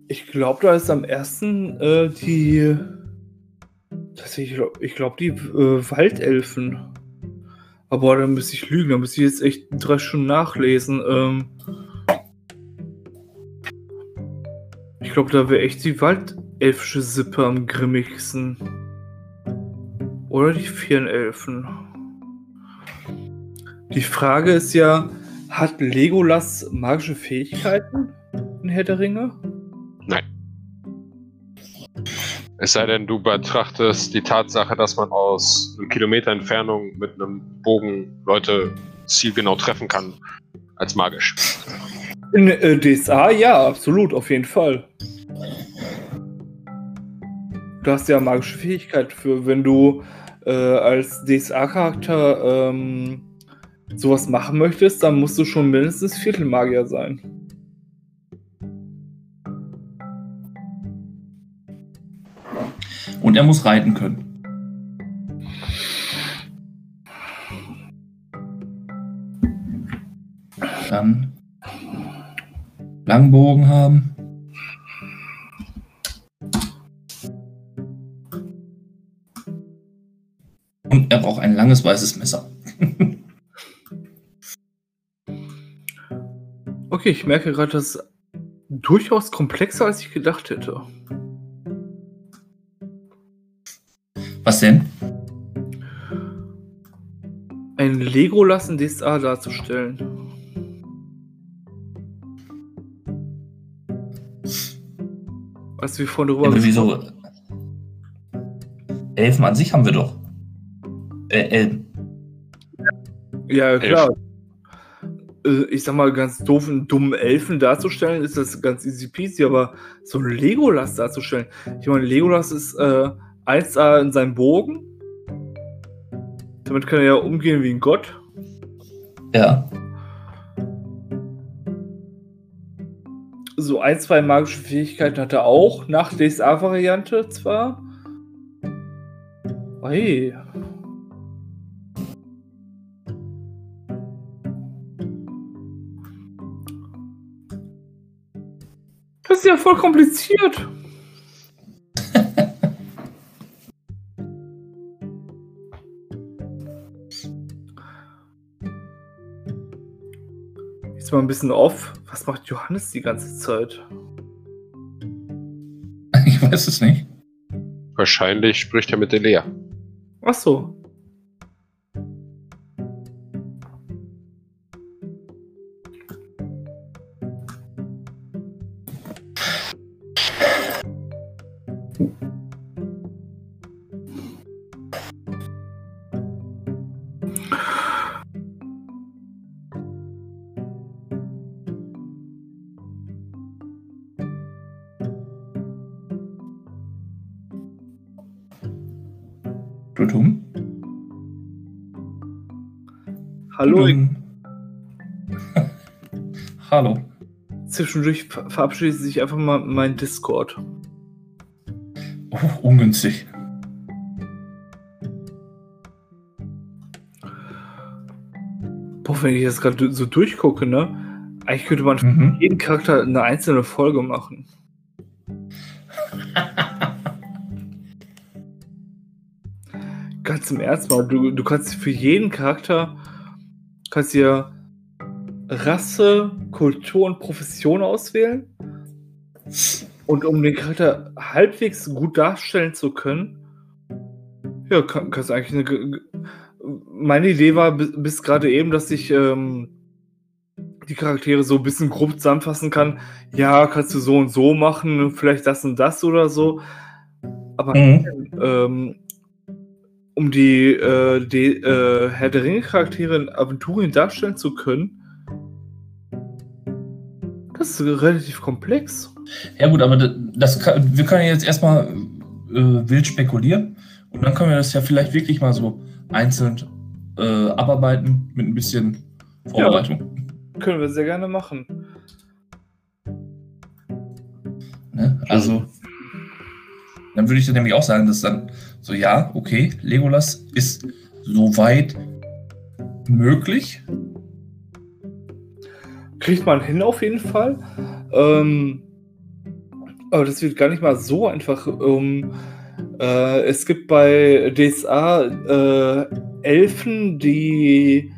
Ich glaube, da ist am ersten äh, die. Ich glaube, ich glaub, die äh, Waldelfen. Aber dann müsste ich lügen, dann müsste ich jetzt echt drei Stunden nachlesen. Ähm glaube, da wäre echt die waldelfische Sippe am grimmigsten. Oder die Vierenelfen. Die Frage ist ja, hat Legolas magische Fähigkeiten in Herr der Ringe? Nein. Es sei denn, du betrachtest die Tatsache, dass man aus einem Kilometer Entfernung mit einem Bogen Leute zielgenau treffen kann, als magisch. In äh, DSA ja, absolut, auf jeden Fall. Du hast ja magische Fähigkeit für, wenn du äh, als DSA-Charakter ähm, sowas machen möchtest, dann musst du schon mindestens Viertelmagier sein. Und er muss reiten können. Dann Langbogen haben. Und er braucht ein langes weißes Messer. okay, ich merke gerade, das ist durchaus komplexer, als ich gedacht hätte. Was denn? Ein Legolas in DSA darzustellen. Was wir vorhin drüber ja, wieso? Elfen an sich haben wir doch. Äh, Elben. Ja, klar. Elf. Äh, ich sag mal, ganz doof, einen dummen Elfen darzustellen, ist das ganz easy peasy, aber so ein Legolas darzustellen. Ich meine, Legolas ist äh, 1A in seinem Bogen. Damit kann er ja umgehen wie ein Gott. Ja. So ein, zwei magische Fähigkeiten hat er auch, nach DSA-Variante zwar. Hey. Das ist ja voll kompliziert. Jetzt mal ein bisschen off. Was macht Johannes die ganze Zeit? Ich weiß es nicht. Wahrscheinlich spricht er mit der Lea. Ach so. Zwischendurch verabschiedet sich einfach mal mein Discord. Oh, ungünstig. Boah, wenn ich das gerade so durchgucke, ne? Eigentlich könnte man mhm. für jeden Charakter eine einzelne Folge machen. Ganz im Ernst mal, du, du kannst für jeden Charakter kannst dir Rasse, Kultur und Profession auswählen. Und um den Charakter halbwegs gut darstellen zu können, ja, kann, kannst du eigentlich eine. Meine Idee war bis gerade eben, dass ich ähm, die Charaktere so ein bisschen grob zusammenfassen kann. Ja, kannst du so und so machen, vielleicht das und das oder so. Aber mhm. ähm, um die, äh, die äh, Herr der Ringe-Charaktere in Aventurien darstellen zu können, das ist relativ komplex. Ja gut, aber das kann, wir können jetzt erstmal äh, wild spekulieren und dann können wir das ja vielleicht wirklich mal so einzeln äh, abarbeiten mit ein bisschen Vorbereitung. Ja, können wir sehr gerne machen. Ne? Also, dann würde ich dann nämlich auch sagen, dass dann so, ja, okay, Legolas ist soweit möglich. Kriegt man hin auf jeden Fall. Ähm, aber das wird gar nicht mal so einfach. Um, äh, es gibt bei DSA äh, Elfen, die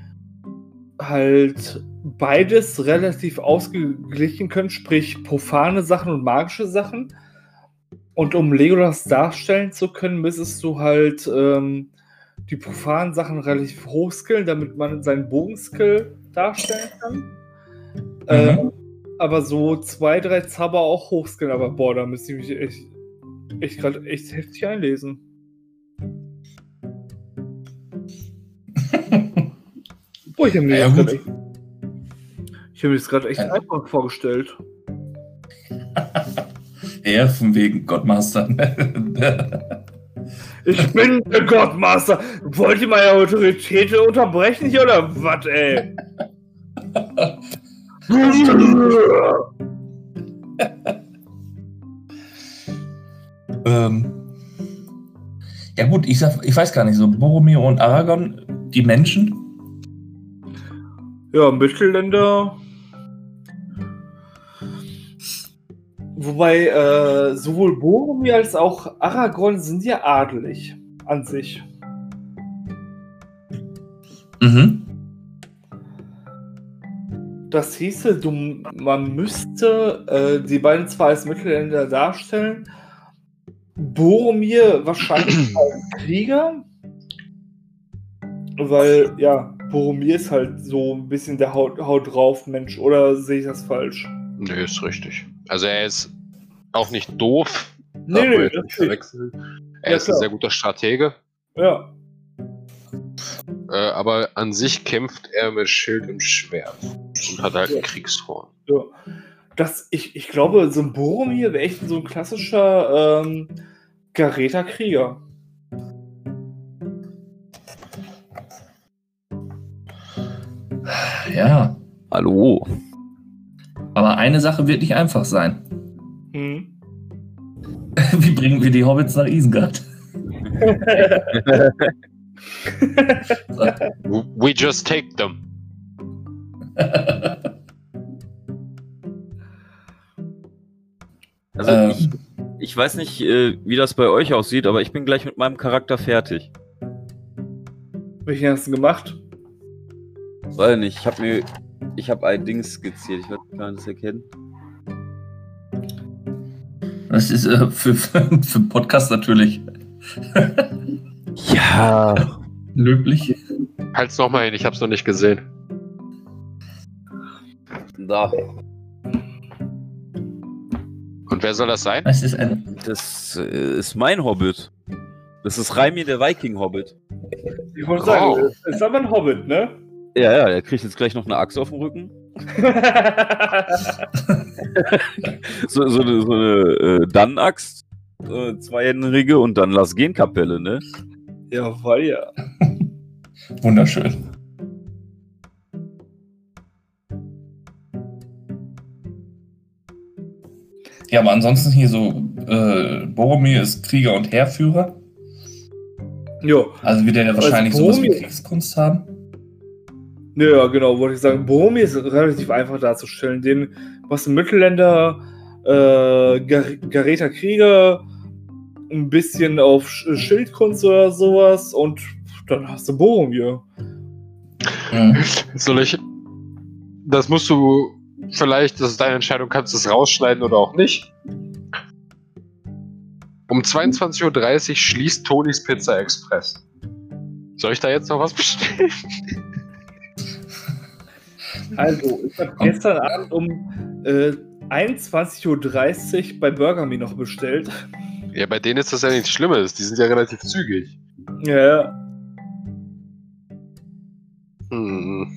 halt beides relativ ausgeglichen können, sprich profane Sachen und magische Sachen. Und um Legolas darstellen zu können, müsstest du halt ähm, die profanen Sachen relativ hoch skillen, damit man seinen Bogenskill darstellen kann. Mhm. Ähm, aber so zwei, drei Zauber auch hochskillen. Aber boah, da müsste ich mich echt, echt gerade echt heftig einlesen. boah, ich habe mir, ja, hab mir das gerade echt ja. einfach vorgestellt. Er von wegen Godmaster. ich bin der Godmaster. Wollt ihr meine Autorität unterbrechen hier oder was, ey? Ähm, ja gut, ich, sag, ich weiß gar nicht, so Boromir und Aragorn, die Menschen? Ja, Mittelländer Wobei äh, sowohl Boromir als auch Aragorn sind ja adelig an sich. Mhm. Das hieße, du, man müsste äh, die beiden zwar als Mittelländer darstellen, Boromir wahrscheinlich als Krieger, weil ja, Boromir ist halt so ein bisschen der Haut, Haut drauf Mensch, oder sehe ich das falsch? Nee, ist richtig. Also er ist auch nicht doof. Nee, nee, nicht verwechseln. Er ja, ist klar. ein sehr guter Stratege. Ja. Äh, aber an sich kämpft er mit Schild und Schwert und hat halt ja. einen Kriegshorn. Ja. Das, ich, ich glaube, so ein Boromir wäre echt so ein klassischer ähm, Gareter Krieger. Ja. Hallo. Aber eine Sache wird nicht einfach sein. Hm. Wie bringen wir die Hobbits nach Isengard? We just take them. Also ähm. ich, ich, weiß nicht, äh, wie das bei euch aussieht, aber ich bin gleich mit meinem Charakter fertig. Welchen hast du gemacht? Weiß nicht, ich habe mir ich habe ein Ding skizziert, ich werde gar nicht erkennen. Das ist äh, für, für, für Podcast natürlich. ja. Löblich. Halt's nochmal hin, ich hab's noch nicht gesehen. Da. Und wer soll das sein? Das ist, ein das äh, ist mein Hobbit. Das ist Raimi der Viking-Hobbit. Ich wollte sagen, oh. das ist aber ein Hobbit, ne? Ja, ja, der kriegt jetzt gleich noch eine Axt auf dem Rücken. so, so, eine, so eine äh, Dann-Axt, äh, zweihändige und dann lass gehen Kapelle, ne? Ja, Jawohl, ja. Wunderschön. Ja, aber ansonsten hier so, äh, Boromir ist Krieger und Heerführer. Jo. Also wird er ja also wahrscheinlich also sowas wie Kriegskunst haben. Ja, genau, wollte ich sagen. Boromir ist relativ einfach darzustellen. Den machst du Mittelländer, äh, Gar Gareta Krieger, ein bisschen auf Schildkunst oder sowas und dann hast du Boromir. Mhm. Soll ich. Das musst du vielleicht, das ist deine Entscheidung, kannst du es rausschneiden oder auch nicht. Um 22.30 Uhr schließt Tonis Pizza Express. Soll ich da jetzt noch was bestellen? Also, ich habe gestern Abend um äh, 21.30 Uhr bei Burger Me noch bestellt. Ja, bei denen ist das ja nichts Schlimmes. Die sind ja relativ zügig. Ja. Hm.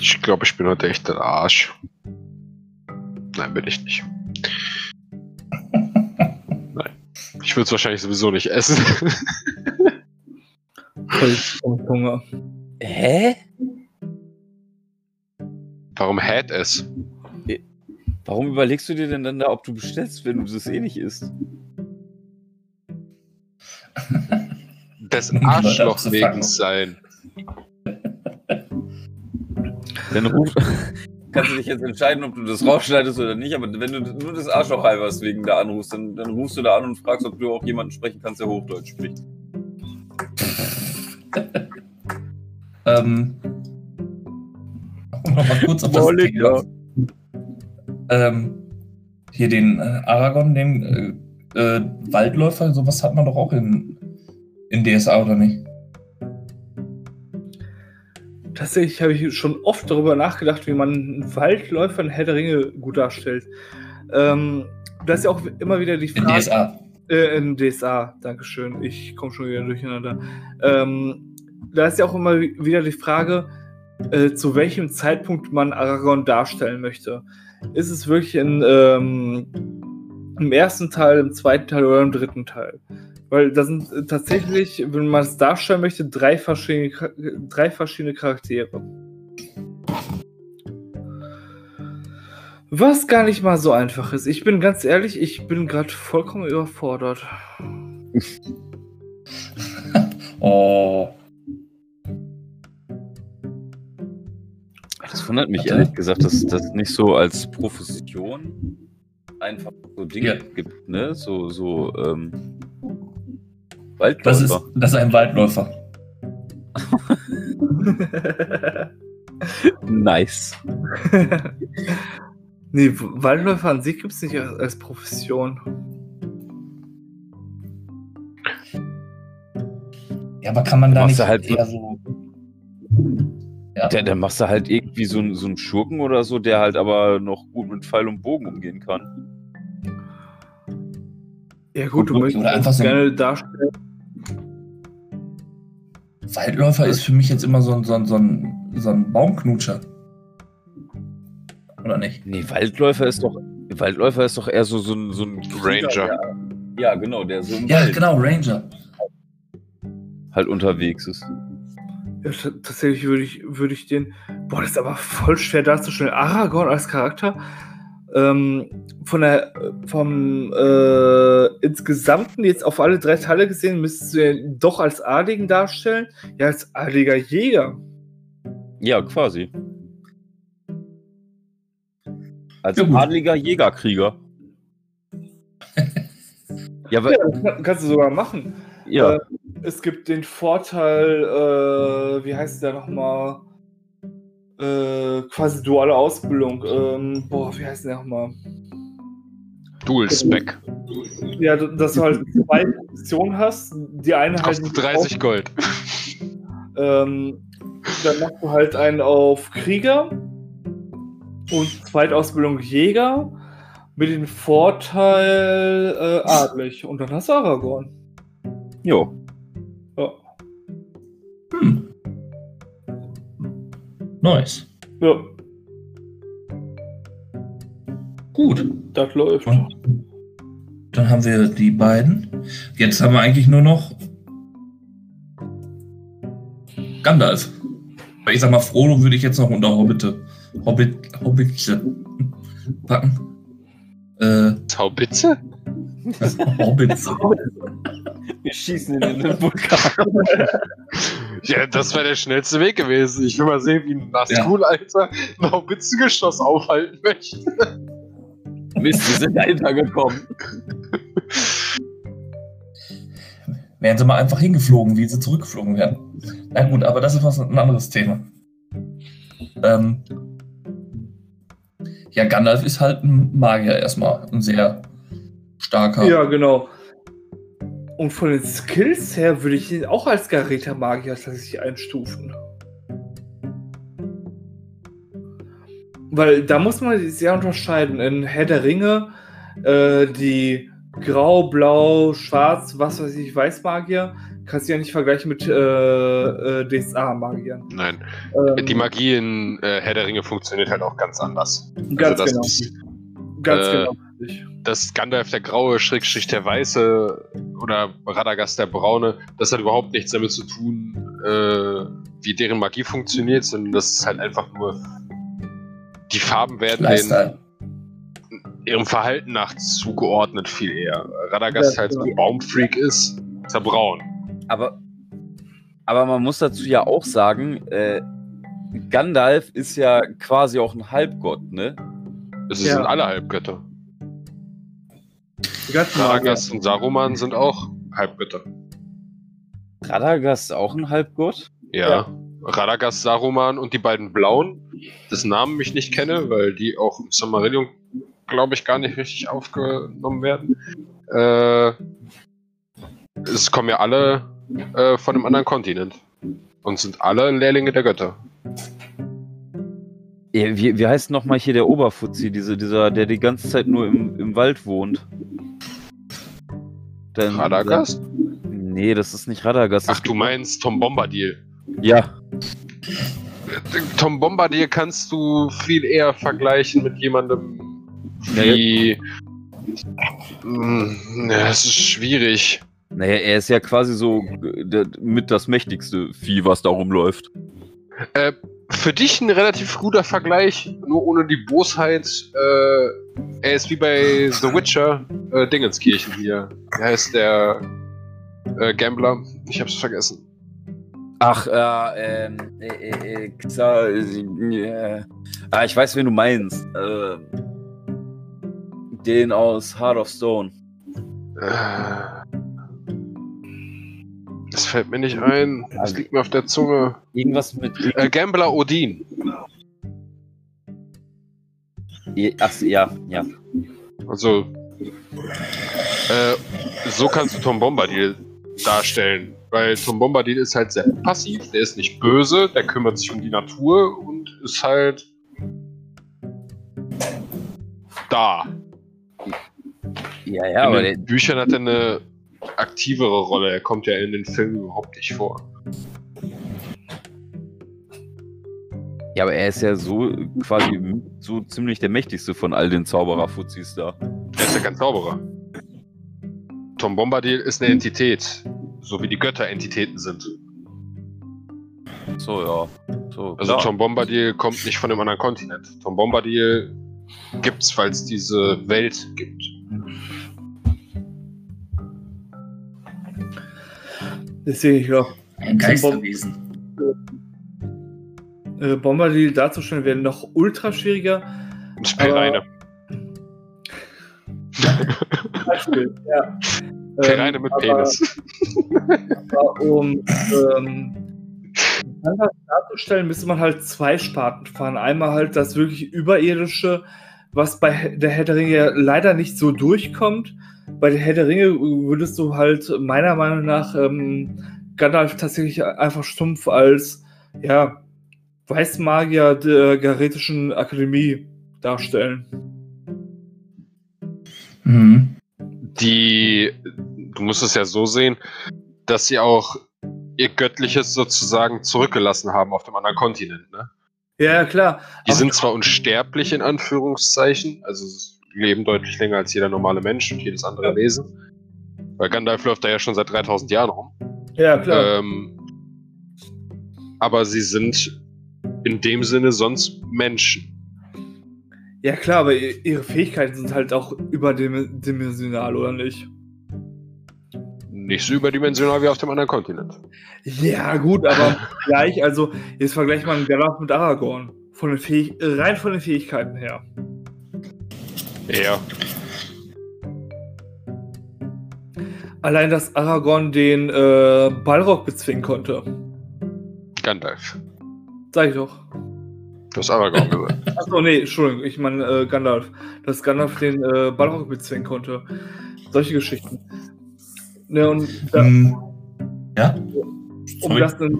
Ich glaube, ich bin heute echt der Arsch. Nein, bin ich nicht. Nein. Ich würde es wahrscheinlich sowieso nicht essen. Voll Hunger. Hä? Warum hält es? Warum überlegst du dir denn dann da, ob du bestellst, wenn du das eh nicht isst? Des Arschloch wegen sein. Dann ruf, kannst du dich jetzt entscheiden, ob du das rausschneidest oder nicht, aber wenn du nur das Arschloch halbers wegen da anrufst, dann, dann rufst du da an und fragst, ob du auch jemanden sprechen kannst, der Hochdeutsch spricht. ähm, noch mal kurz auf das Thema. Ähm, hier den äh, Aragon, den äh, äh, Waldläufer, sowas hat man doch auch in, in DSA, oder nicht? Tatsächlich habe ich schon oft darüber nachgedacht, wie man einen Waldläufer in Herr der Ringe gut darstellt. Ähm, da ist ja auch immer wieder die Frage. In DSA. Äh, in DSA, Dankeschön. Ich komme schon wieder durcheinander. Ähm, da ist ja auch immer wieder die Frage, äh, zu welchem Zeitpunkt man Aragorn darstellen möchte. Ist es wirklich in, ähm, im ersten Teil, im zweiten Teil oder im dritten Teil? Weil da sind äh, tatsächlich, wenn man es darstellen möchte, drei verschiedene, drei verschiedene Charaktere. Was gar nicht mal so einfach ist. Ich bin ganz ehrlich, ich bin gerade vollkommen überfordert. oh. Wundert mich ehrlich gesagt, dass das nicht so als Profession einfach so Dinge ja. gibt, ne? So, so, ähm, Waldläufer. Das ist, das ist ein Waldläufer. nice. nee, Waldläufer an sich gibt es nicht als Profession. Ja, aber kann man da nicht halt eher so ja. Der, dann machst du halt irgendwie so, so einen Schurken oder so, der halt aber noch gut mit Pfeil und Bogen umgehen kann. Ja gut, du möchtest oder einfach so gerne darstellen. Waldläufer ist für mich jetzt immer so ein, so ein, so ein, so ein Baumknutscher. Oder nicht? Nee, Waldläufer ist doch, Waldläufer ist doch eher so, so ein, so ein Ranger. Der, ja, genau, der so Ja, Wald genau, Ranger. Halt unterwegs ist. Ja, tatsächlich würde ich, würde ich den. Boah, das ist aber voll schwer darzustellen. Aragorn als Charakter. Ähm, von der, vom äh, insgesamten jetzt auf alle drei Teile gesehen, müsstest du ihn doch als Adligen darstellen. Ja, als adliger Jäger. Ja, quasi. Als ja, adliger Jägerkrieger. ja, weil, ja, das kannst du sogar machen. Ja. Äh, es gibt den Vorteil, äh, wie heißt der nochmal? Äh, quasi duale Ausbildung. Ähm, boah, wie heißt der nochmal? Dual Spec. Ja, dass du halt zwei Positionen hast. Die eine Kostet halt. 30 auf, Gold. Ähm, dann machst du halt einen auf Krieger und Zweitausbildung Jäger mit dem Vorteil äh, adlig. Und dann hast du Aragorn. Jo. Nice. Ja. Gut. Das läuft. Und dann haben wir die beiden. Jetzt haben wir eigentlich nur noch Gandalf. Ich sag mal, Frodo würde ich jetzt noch unter Hobbite, Hobbit, Hobbit packen. Äh, Taubitze? Haubitze. Wir schießen in den Vulkan. ja, das wäre der schnellste Weg gewesen. Ich will mal sehen, wie ein Nazgul, ja. Alter, ein Haubitzengeschoss aufhalten möchte. Mist, wir sind dahinter gekommen. Wären sie mal einfach hingeflogen, wie sie zurückgeflogen wären. Na gut, aber das ist was ein anderes Thema. Ähm, ja, Gandalf ist halt ein Magier erstmal. Ein sehr starker. Ja, genau. Und von den Skills her würde ich ihn auch als Gareta-Magier tatsächlich einstufen. Weil da muss man sehr unterscheiden. In Herr der Ringe, äh, die Grau, Blau, Schwarz, was weiß ich, Weißmagier, kannst du ja nicht vergleichen mit äh, äh, DSA-Magiern. Nein. Ähm, die Magie in äh, Herr der Ringe funktioniert halt auch ganz anders. Ganz also genau. Ist, ganz äh, genau. Dass Gandalf der Graue, Schrägstrich der Weiße oder Radagast der Braune, das hat überhaupt nichts damit zu tun, äh, wie deren Magie funktioniert, sondern das ist halt einfach nur die Farben werden den, ihrem Verhalten nach zugeordnet viel eher. Radagast ja, halt so ein Baumfreak ist, ist er braun. Aber, aber man muss dazu ja auch sagen, äh, Gandalf ist ja quasi auch ein Halbgott, ne? Es ja. sind alle Halbgötter. Radagast und Saruman sind auch Halbgötter. Radagast auch ein Halbgott? Ja. ja. Radagast, Saruman und die beiden Blauen, dessen Namen ich nicht kenne, weil die auch im Silmarillion, glaube ich, gar nicht richtig aufgenommen werden. Äh, es kommen ja alle äh, von einem anderen Kontinent und sind alle Lehrlinge der Götter. Wie, wie heißt nochmal hier der Oberfuzzi, diese, dieser, der die ganze Zeit nur im, im Wald wohnt? Dann, Radagast? Nee, das ist nicht Radagast. Ach, du meinst Tom Bombadil. Ja. Tom Bombadil kannst du viel eher vergleichen mit jemandem wie. Ja, es ist schwierig. Naja, er ist ja quasi so der, mit das mächtigste Vieh, was da rumläuft. Äh, für dich ein relativ guter Vergleich, nur ohne die Bosheit. Äh, er ist wie bei The Witcher, äh, Dingenskirchen hier. Er heißt der äh, Gambler. Ich hab's vergessen. Ach, äh, ähm, äh, äh, äh, ah, ich weiß, wen du meinst. Äh, den aus Heart of Stone. Äh, das fällt mir nicht ein. Das liegt mir auf der Zunge. Irgendwas mit. Äh, Gambler Odin. Ach, ja, ja. Also, äh, so kannst du Tom Bombadil darstellen. Weil Tom Bombadil ist halt sehr passiv, der ist nicht böse, der kümmert sich um die Natur und ist halt da. Ja, ja, in aber den Büchern hat er eine aktivere Rolle. Er kommt ja in den Filmen überhaupt nicht vor. Ja, aber er ist ja so quasi so ziemlich der mächtigste von all den Zauberer-Fuzis da. Er ist ja kein Zauberer. Tom Bombadil ist eine Entität. So wie die Götter Entitäten sind. So, ja. So, also Tom Bombadil kommt nicht von einem anderen Kontinent. Tom Bombadil gibt's, weil es diese Welt gibt. Deswegen, ja. Ein Geisterwesen. Äh, Bombadil darzustellen wäre noch ultra schwieriger. Spereine. Beispiel, ja. Ähm, mit aber, Penis. Aber um ähm, das darzustellen, müsste man halt zwei Sparten fahren. Einmal halt das wirklich Überirdische, was bei der Herr der Ringe leider nicht so durchkommt. Bei der Herr der Ringe würdest du halt meiner Meinung nach ähm, Gandalf tatsächlich einfach stumpf als ja, Weißmagier der Garetischen Akademie darstellen. Mhm. Die du musst es ja so sehen, dass sie auch ihr Göttliches sozusagen zurückgelassen haben auf dem anderen Kontinent, ne? Ja, klar. Die sind zwar unsterblich in Anführungszeichen, also leben deutlich länger als jeder normale Mensch und jedes andere Wesen. Weil Gandalf läuft da ja schon seit 3000 Jahren rum. Ja, klar. Ähm, aber sie sind in dem Sinne sonst Menschen. Ja klar, aber ihre Fähigkeiten sind halt auch überdimensional, oder nicht? Nicht so überdimensional wie auf dem anderen Kontinent. Ja, gut, aber gleich, also jetzt vergleich mal Gandalf mit Aragorn. Von den Fähig rein von den Fähigkeiten her. Ja. Allein, dass Aragorn den äh, Balrog bezwingen konnte. Gandalf. Sag ich doch. Du hast Aragorn gesagt. Achso, nee, Entschuldigung, ich meine äh, Gandalf. Dass Gandalf den äh, Balrog bezwingen konnte. Solche Geschichten. Ne, und da, mm, ja? Um das in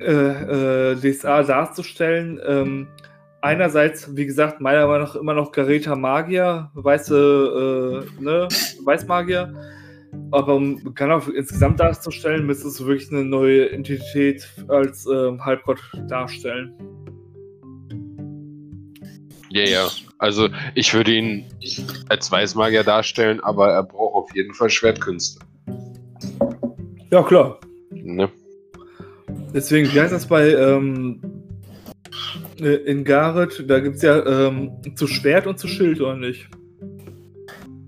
äh, äh DSA darzustellen, ähm, einerseits, wie gesagt, meiner Meinung nach immer noch Gareta Magier, weiße, äh, ne, Weißmagier. Aber um Gandalf insgesamt darzustellen, müsstest du wirklich eine neue Entität als ähm, Halbgott darstellen. Ja, ja. Also ich würde ihn als Weißmagier darstellen, aber er braucht auf jeden Fall Schwertkünste. Ja, klar. Ne? Deswegen, wie heißt das bei ähm, äh, in Gareth? Da gibt es ja ähm, zu Schwert und zu Schild, oder nicht?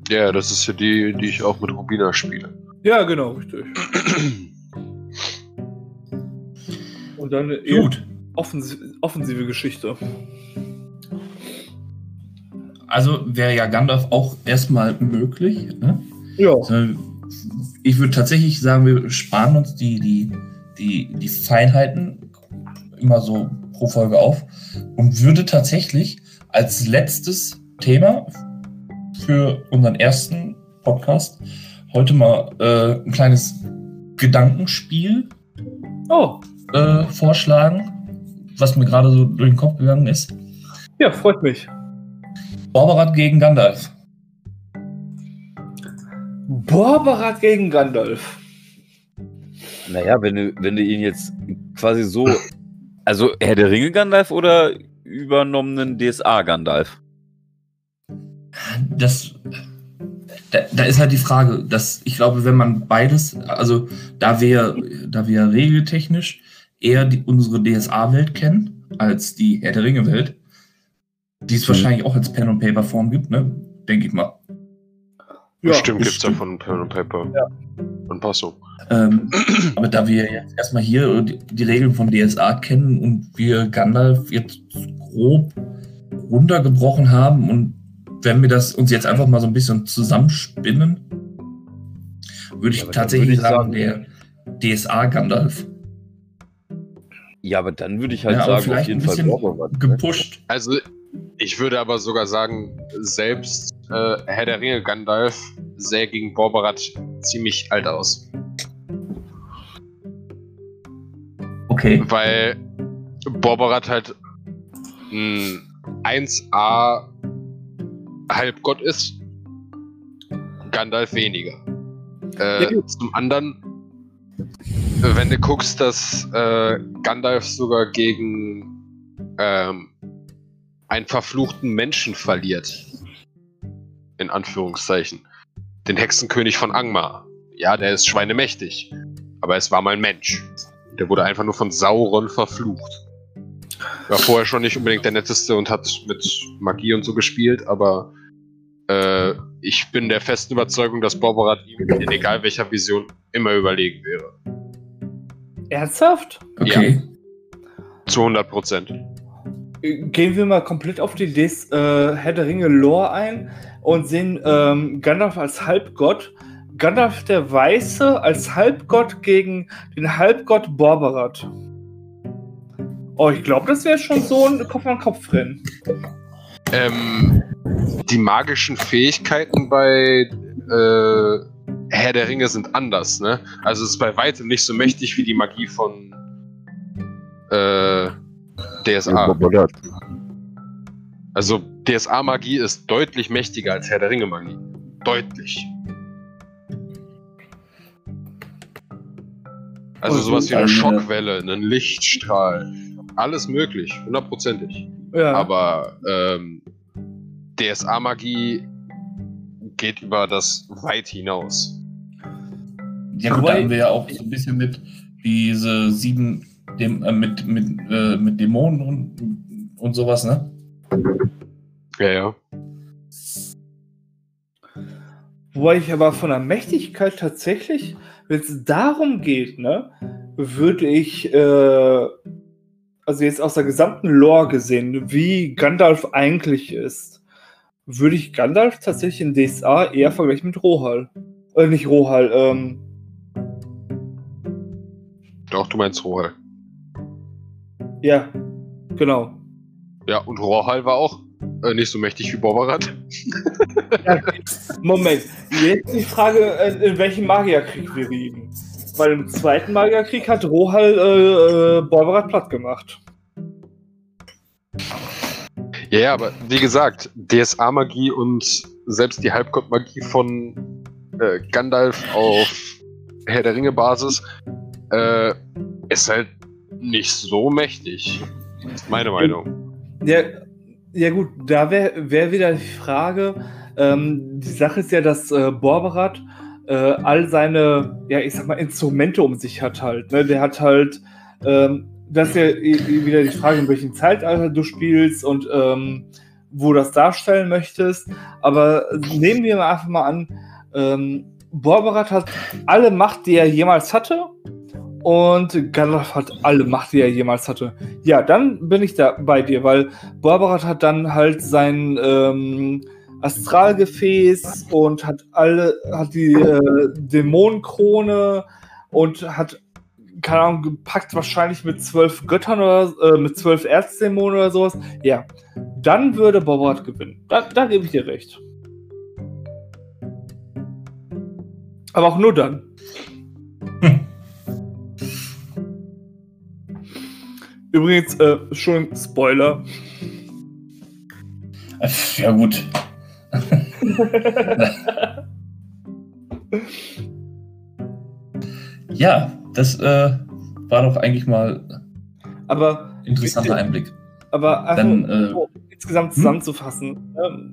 Ja, das ist ja die, die ich auch mit Rubina spiele. Ja, genau, richtig. Und dann Gut. Offensive, offensive Geschichte. Also wäre ja Gandalf auch erstmal möglich. Ne? Ja. Also, ich würde tatsächlich sagen, wir sparen uns die, die, die, die Feinheiten immer so pro Folge auf und würde tatsächlich als letztes Thema für unseren ersten Podcast heute mal äh, ein kleines Gedankenspiel oh. äh, vorschlagen, was mir gerade so durch den Kopf gegangen ist. Ja, freut mich. Borberat gegen Gandalf. Borberat gegen Gandalf. Naja, wenn du, wenn du ihn jetzt quasi so. Also Herr der Ringe Gandalf oder übernommenen DSA Gandalf? Das. Da, da, ist halt die Frage, dass ich glaube, wenn man beides, also da wir, da wir regeltechnisch eher die, unsere DSA-Welt kennen als die Herr der Ringe-Welt, die es mhm. wahrscheinlich auch als Pen und Paper Form gibt, ne? Denke ich mal. Ja, Bestimmt gibt es ja von Pen und Paper. Ja. Und Passo. Ähm, aber da wir jetzt erstmal hier die, die, Regeln von DSA kennen und wir Gandalf jetzt grob runtergebrochen haben und wenn wir das uns jetzt einfach mal so ein bisschen zusammenspinnen, würde ich ja, tatsächlich würde ich sagen, sagen, der DSA Gandalf. Ja, aber dann würde ich halt ja, sagen, auf jeden Fall ne? gepusht. Also ich würde aber sogar sagen, selbst äh, Herr der Ringe Gandalf sähe gegen Borberat ziemlich alt aus. Okay. Weil Borberat halt ein 1A Halbgott ist, Gandalf weniger. Äh, ja. Zum anderen, wenn du guckst, dass äh, Gandalf sogar gegen ähm, einen verfluchten Menschen verliert. In Anführungszeichen. Den Hexenkönig von Angmar. Ja, der ist schweinemächtig. Aber es war mal ein Mensch. Der wurde einfach nur von Sauron verflucht. War vorher schon nicht unbedingt der netteste und hat mit Magie und so gespielt, aber äh, ich bin der festen Überzeugung, dass Borberat ihm in egal welcher Vision immer überlegen wäre. Ernsthaft? Okay. Ja. Zu 100 Prozent gehen wir mal komplett auf die Des, äh, Herr der Ringe Lore ein und sehen ähm, Gandalf als Halbgott. Gandalf der Weiße als Halbgott gegen den Halbgott Borberat. Oh, ich glaube, das wäre schon so ein Kopf an Kopf rennen. Ähm, die magischen Fähigkeiten bei äh, Herr der Ringe sind anders, ne? Also es ist bei weitem nicht so mächtig wie die Magie von äh, DSA. Also DSA-Magie ist deutlich mächtiger als Herr der Ringe-Magie. Deutlich. Also sowas wie eine Schockwelle, einen Lichtstrahl. Alles möglich, hundertprozentig. Ja. Aber ähm, DSA-Magie geht über das weit hinaus. Ja, gut, da haben wir ja auch so ein bisschen mit diese sieben dem, äh, mit, mit, äh, mit Dämonen und, und sowas, ne? Ja, ja. Wobei ich aber von der Mächtigkeit tatsächlich, wenn es darum geht, ne, würde ich, äh, also jetzt aus der gesamten Lore gesehen, wie Gandalf eigentlich ist, würde ich Gandalf tatsächlich in DSA eher vergleichen mit Rohal. Äh, nicht Rohal, ähm. Doch, du meinst Rohal. Ja, genau. Ja, und Rohal war auch äh, nicht so mächtig wie Borbarat. ja, Moment, jetzt die Frage, in welchem Magierkrieg wir reden. Weil im zweiten Magierkrieg hat Rohal äh, äh, Borbarat platt gemacht. Ja, ja, aber wie gesagt, DSA-Magie und selbst die Halbgott-Magie von äh, Gandalf auf Herr der Ringe-Basis äh, ist halt nicht so mächtig. Das ist meine Meinung. Ja, ja gut, da wäre wär wieder die Frage, ähm, die Sache ist ja, dass äh, Borberat äh, all seine, ja, ich sag mal, Instrumente um sich hat halt. Ne? Der hat halt, ähm, das ist ja wieder die Frage, in welchem Zeitalter du spielst und ähm, wo das darstellen möchtest. Aber nehmen wir mal einfach mal an, ähm, Borberat hat alle Macht, die er jemals hatte und Gandalf hat alle Macht, die er jemals hatte. Ja, dann bin ich da bei dir, weil Borbarat hat dann halt sein ähm, Astralgefäß und hat alle, hat die äh, Dämonenkrone und hat, keine Ahnung, gepackt wahrscheinlich mit zwölf Göttern oder äh, mit zwölf Erzdämonen oder sowas. Ja, dann würde Borbarat gewinnen. Da, da gebe ich dir recht. Aber auch nur dann. Hm. Übrigens, äh, schon Spoiler. Ja, gut. ja, das äh, war doch eigentlich mal aber interessanter Einblick. Aber einfach Dann, äh, insgesamt hm? zusammenzufassen. Hm?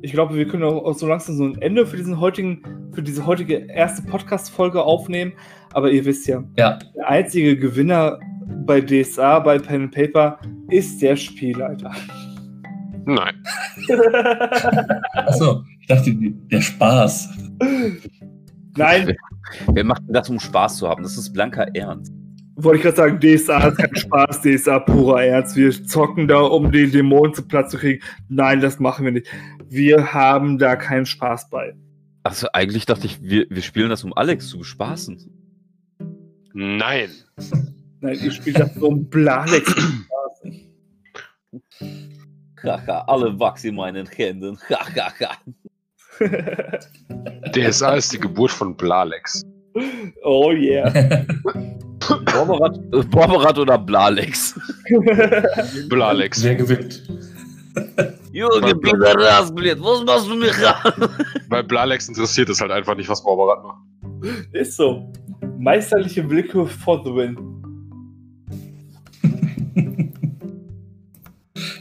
ich glaube, wir können auch so langsam so ein Ende für diesen heutigen, für diese heutige erste Podcast-Folge aufnehmen. Aber ihr wisst ja, ja, der einzige Gewinner bei DSA, bei Pen and Paper, ist der Spielleiter. Nein. Achso, ich dachte, der Spaß. Nein. Wer macht denn das, um Spaß zu haben? Das ist blanker Ernst. Wollte ich gerade sagen, DSA ist kein Spaß, DSA purer Ernst. Wir zocken da, um den Dämonen zu Platz zu kriegen. Nein, das machen wir nicht. Wir haben da keinen Spaß bei. Also eigentlich dachte ich, wir, wir spielen das, um Alex zu bespaßen. Nein. Nein, ihr spielt das ein Blalex. Haha, alle wachs in meinen Händen. Hahaha. DSA ist die Geburt von Blalex. Oh yeah. Borberat, oder Blalex? Blalex. Wer gewinnt? Junge, Rasblind, was machst du mich an? Bei Blalex interessiert es halt einfach nicht, was Borberat macht. Ist so. Meisterliche Blicke for the win.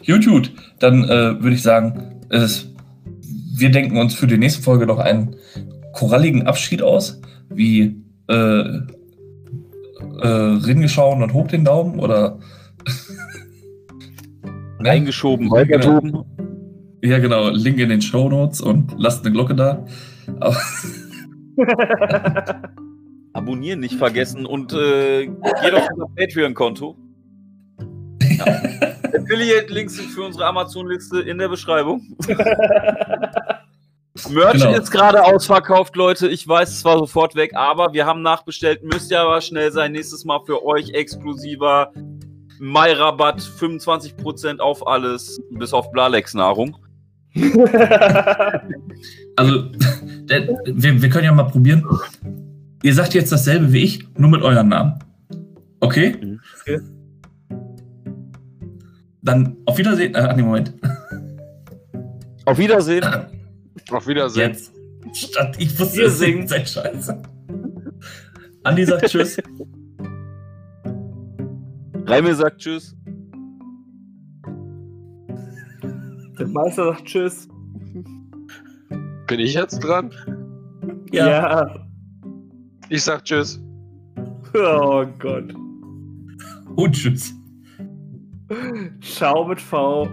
gut, gut. Dann äh, würde ich sagen, es, wir denken uns für die nächste Folge noch einen koralligen Abschied aus, wie äh, äh, Ringeschauen und hoch den Daumen oder reingeschoben, genau. Ja, genau. Link in den Show Notes und lasst eine Glocke da. Abonnieren nicht vergessen und äh, geht auf unser Patreon-Konto. Ja. Affiliate-Links sind für unsere Amazon-Liste in der Beschreibung. Merch genau. ist gerade ausverkauft, Leute. Ich weiß, es war sofort weg, aber wir haben nachbestellt. Müsst ja aber schnell sein. Nächstes Mal für euch exklusiver Mai-Rabatt, 25% auf alles, bis auf Blalex-Nahrung. also, der, wir, wir können ja mal probieren. Ihr sagt jetzt dasselbe wie ich, nur mit euren Namen. Okay? okay. Dann auf Wiedersehen. Äh, nee, Moment. Auf Wiedersehen. auf Wiedersehen. Jetzt. Statt ich wusste es singen. Sein Scheiße. Andi sagt Tschüss. Reimel sagt Tschüss. Der Meister sagt Tschüss. Bin ich jetzt dran? Ja. ja. Ich sag Tschüss. Oh Gott. Und Tschüss. Schau mit V.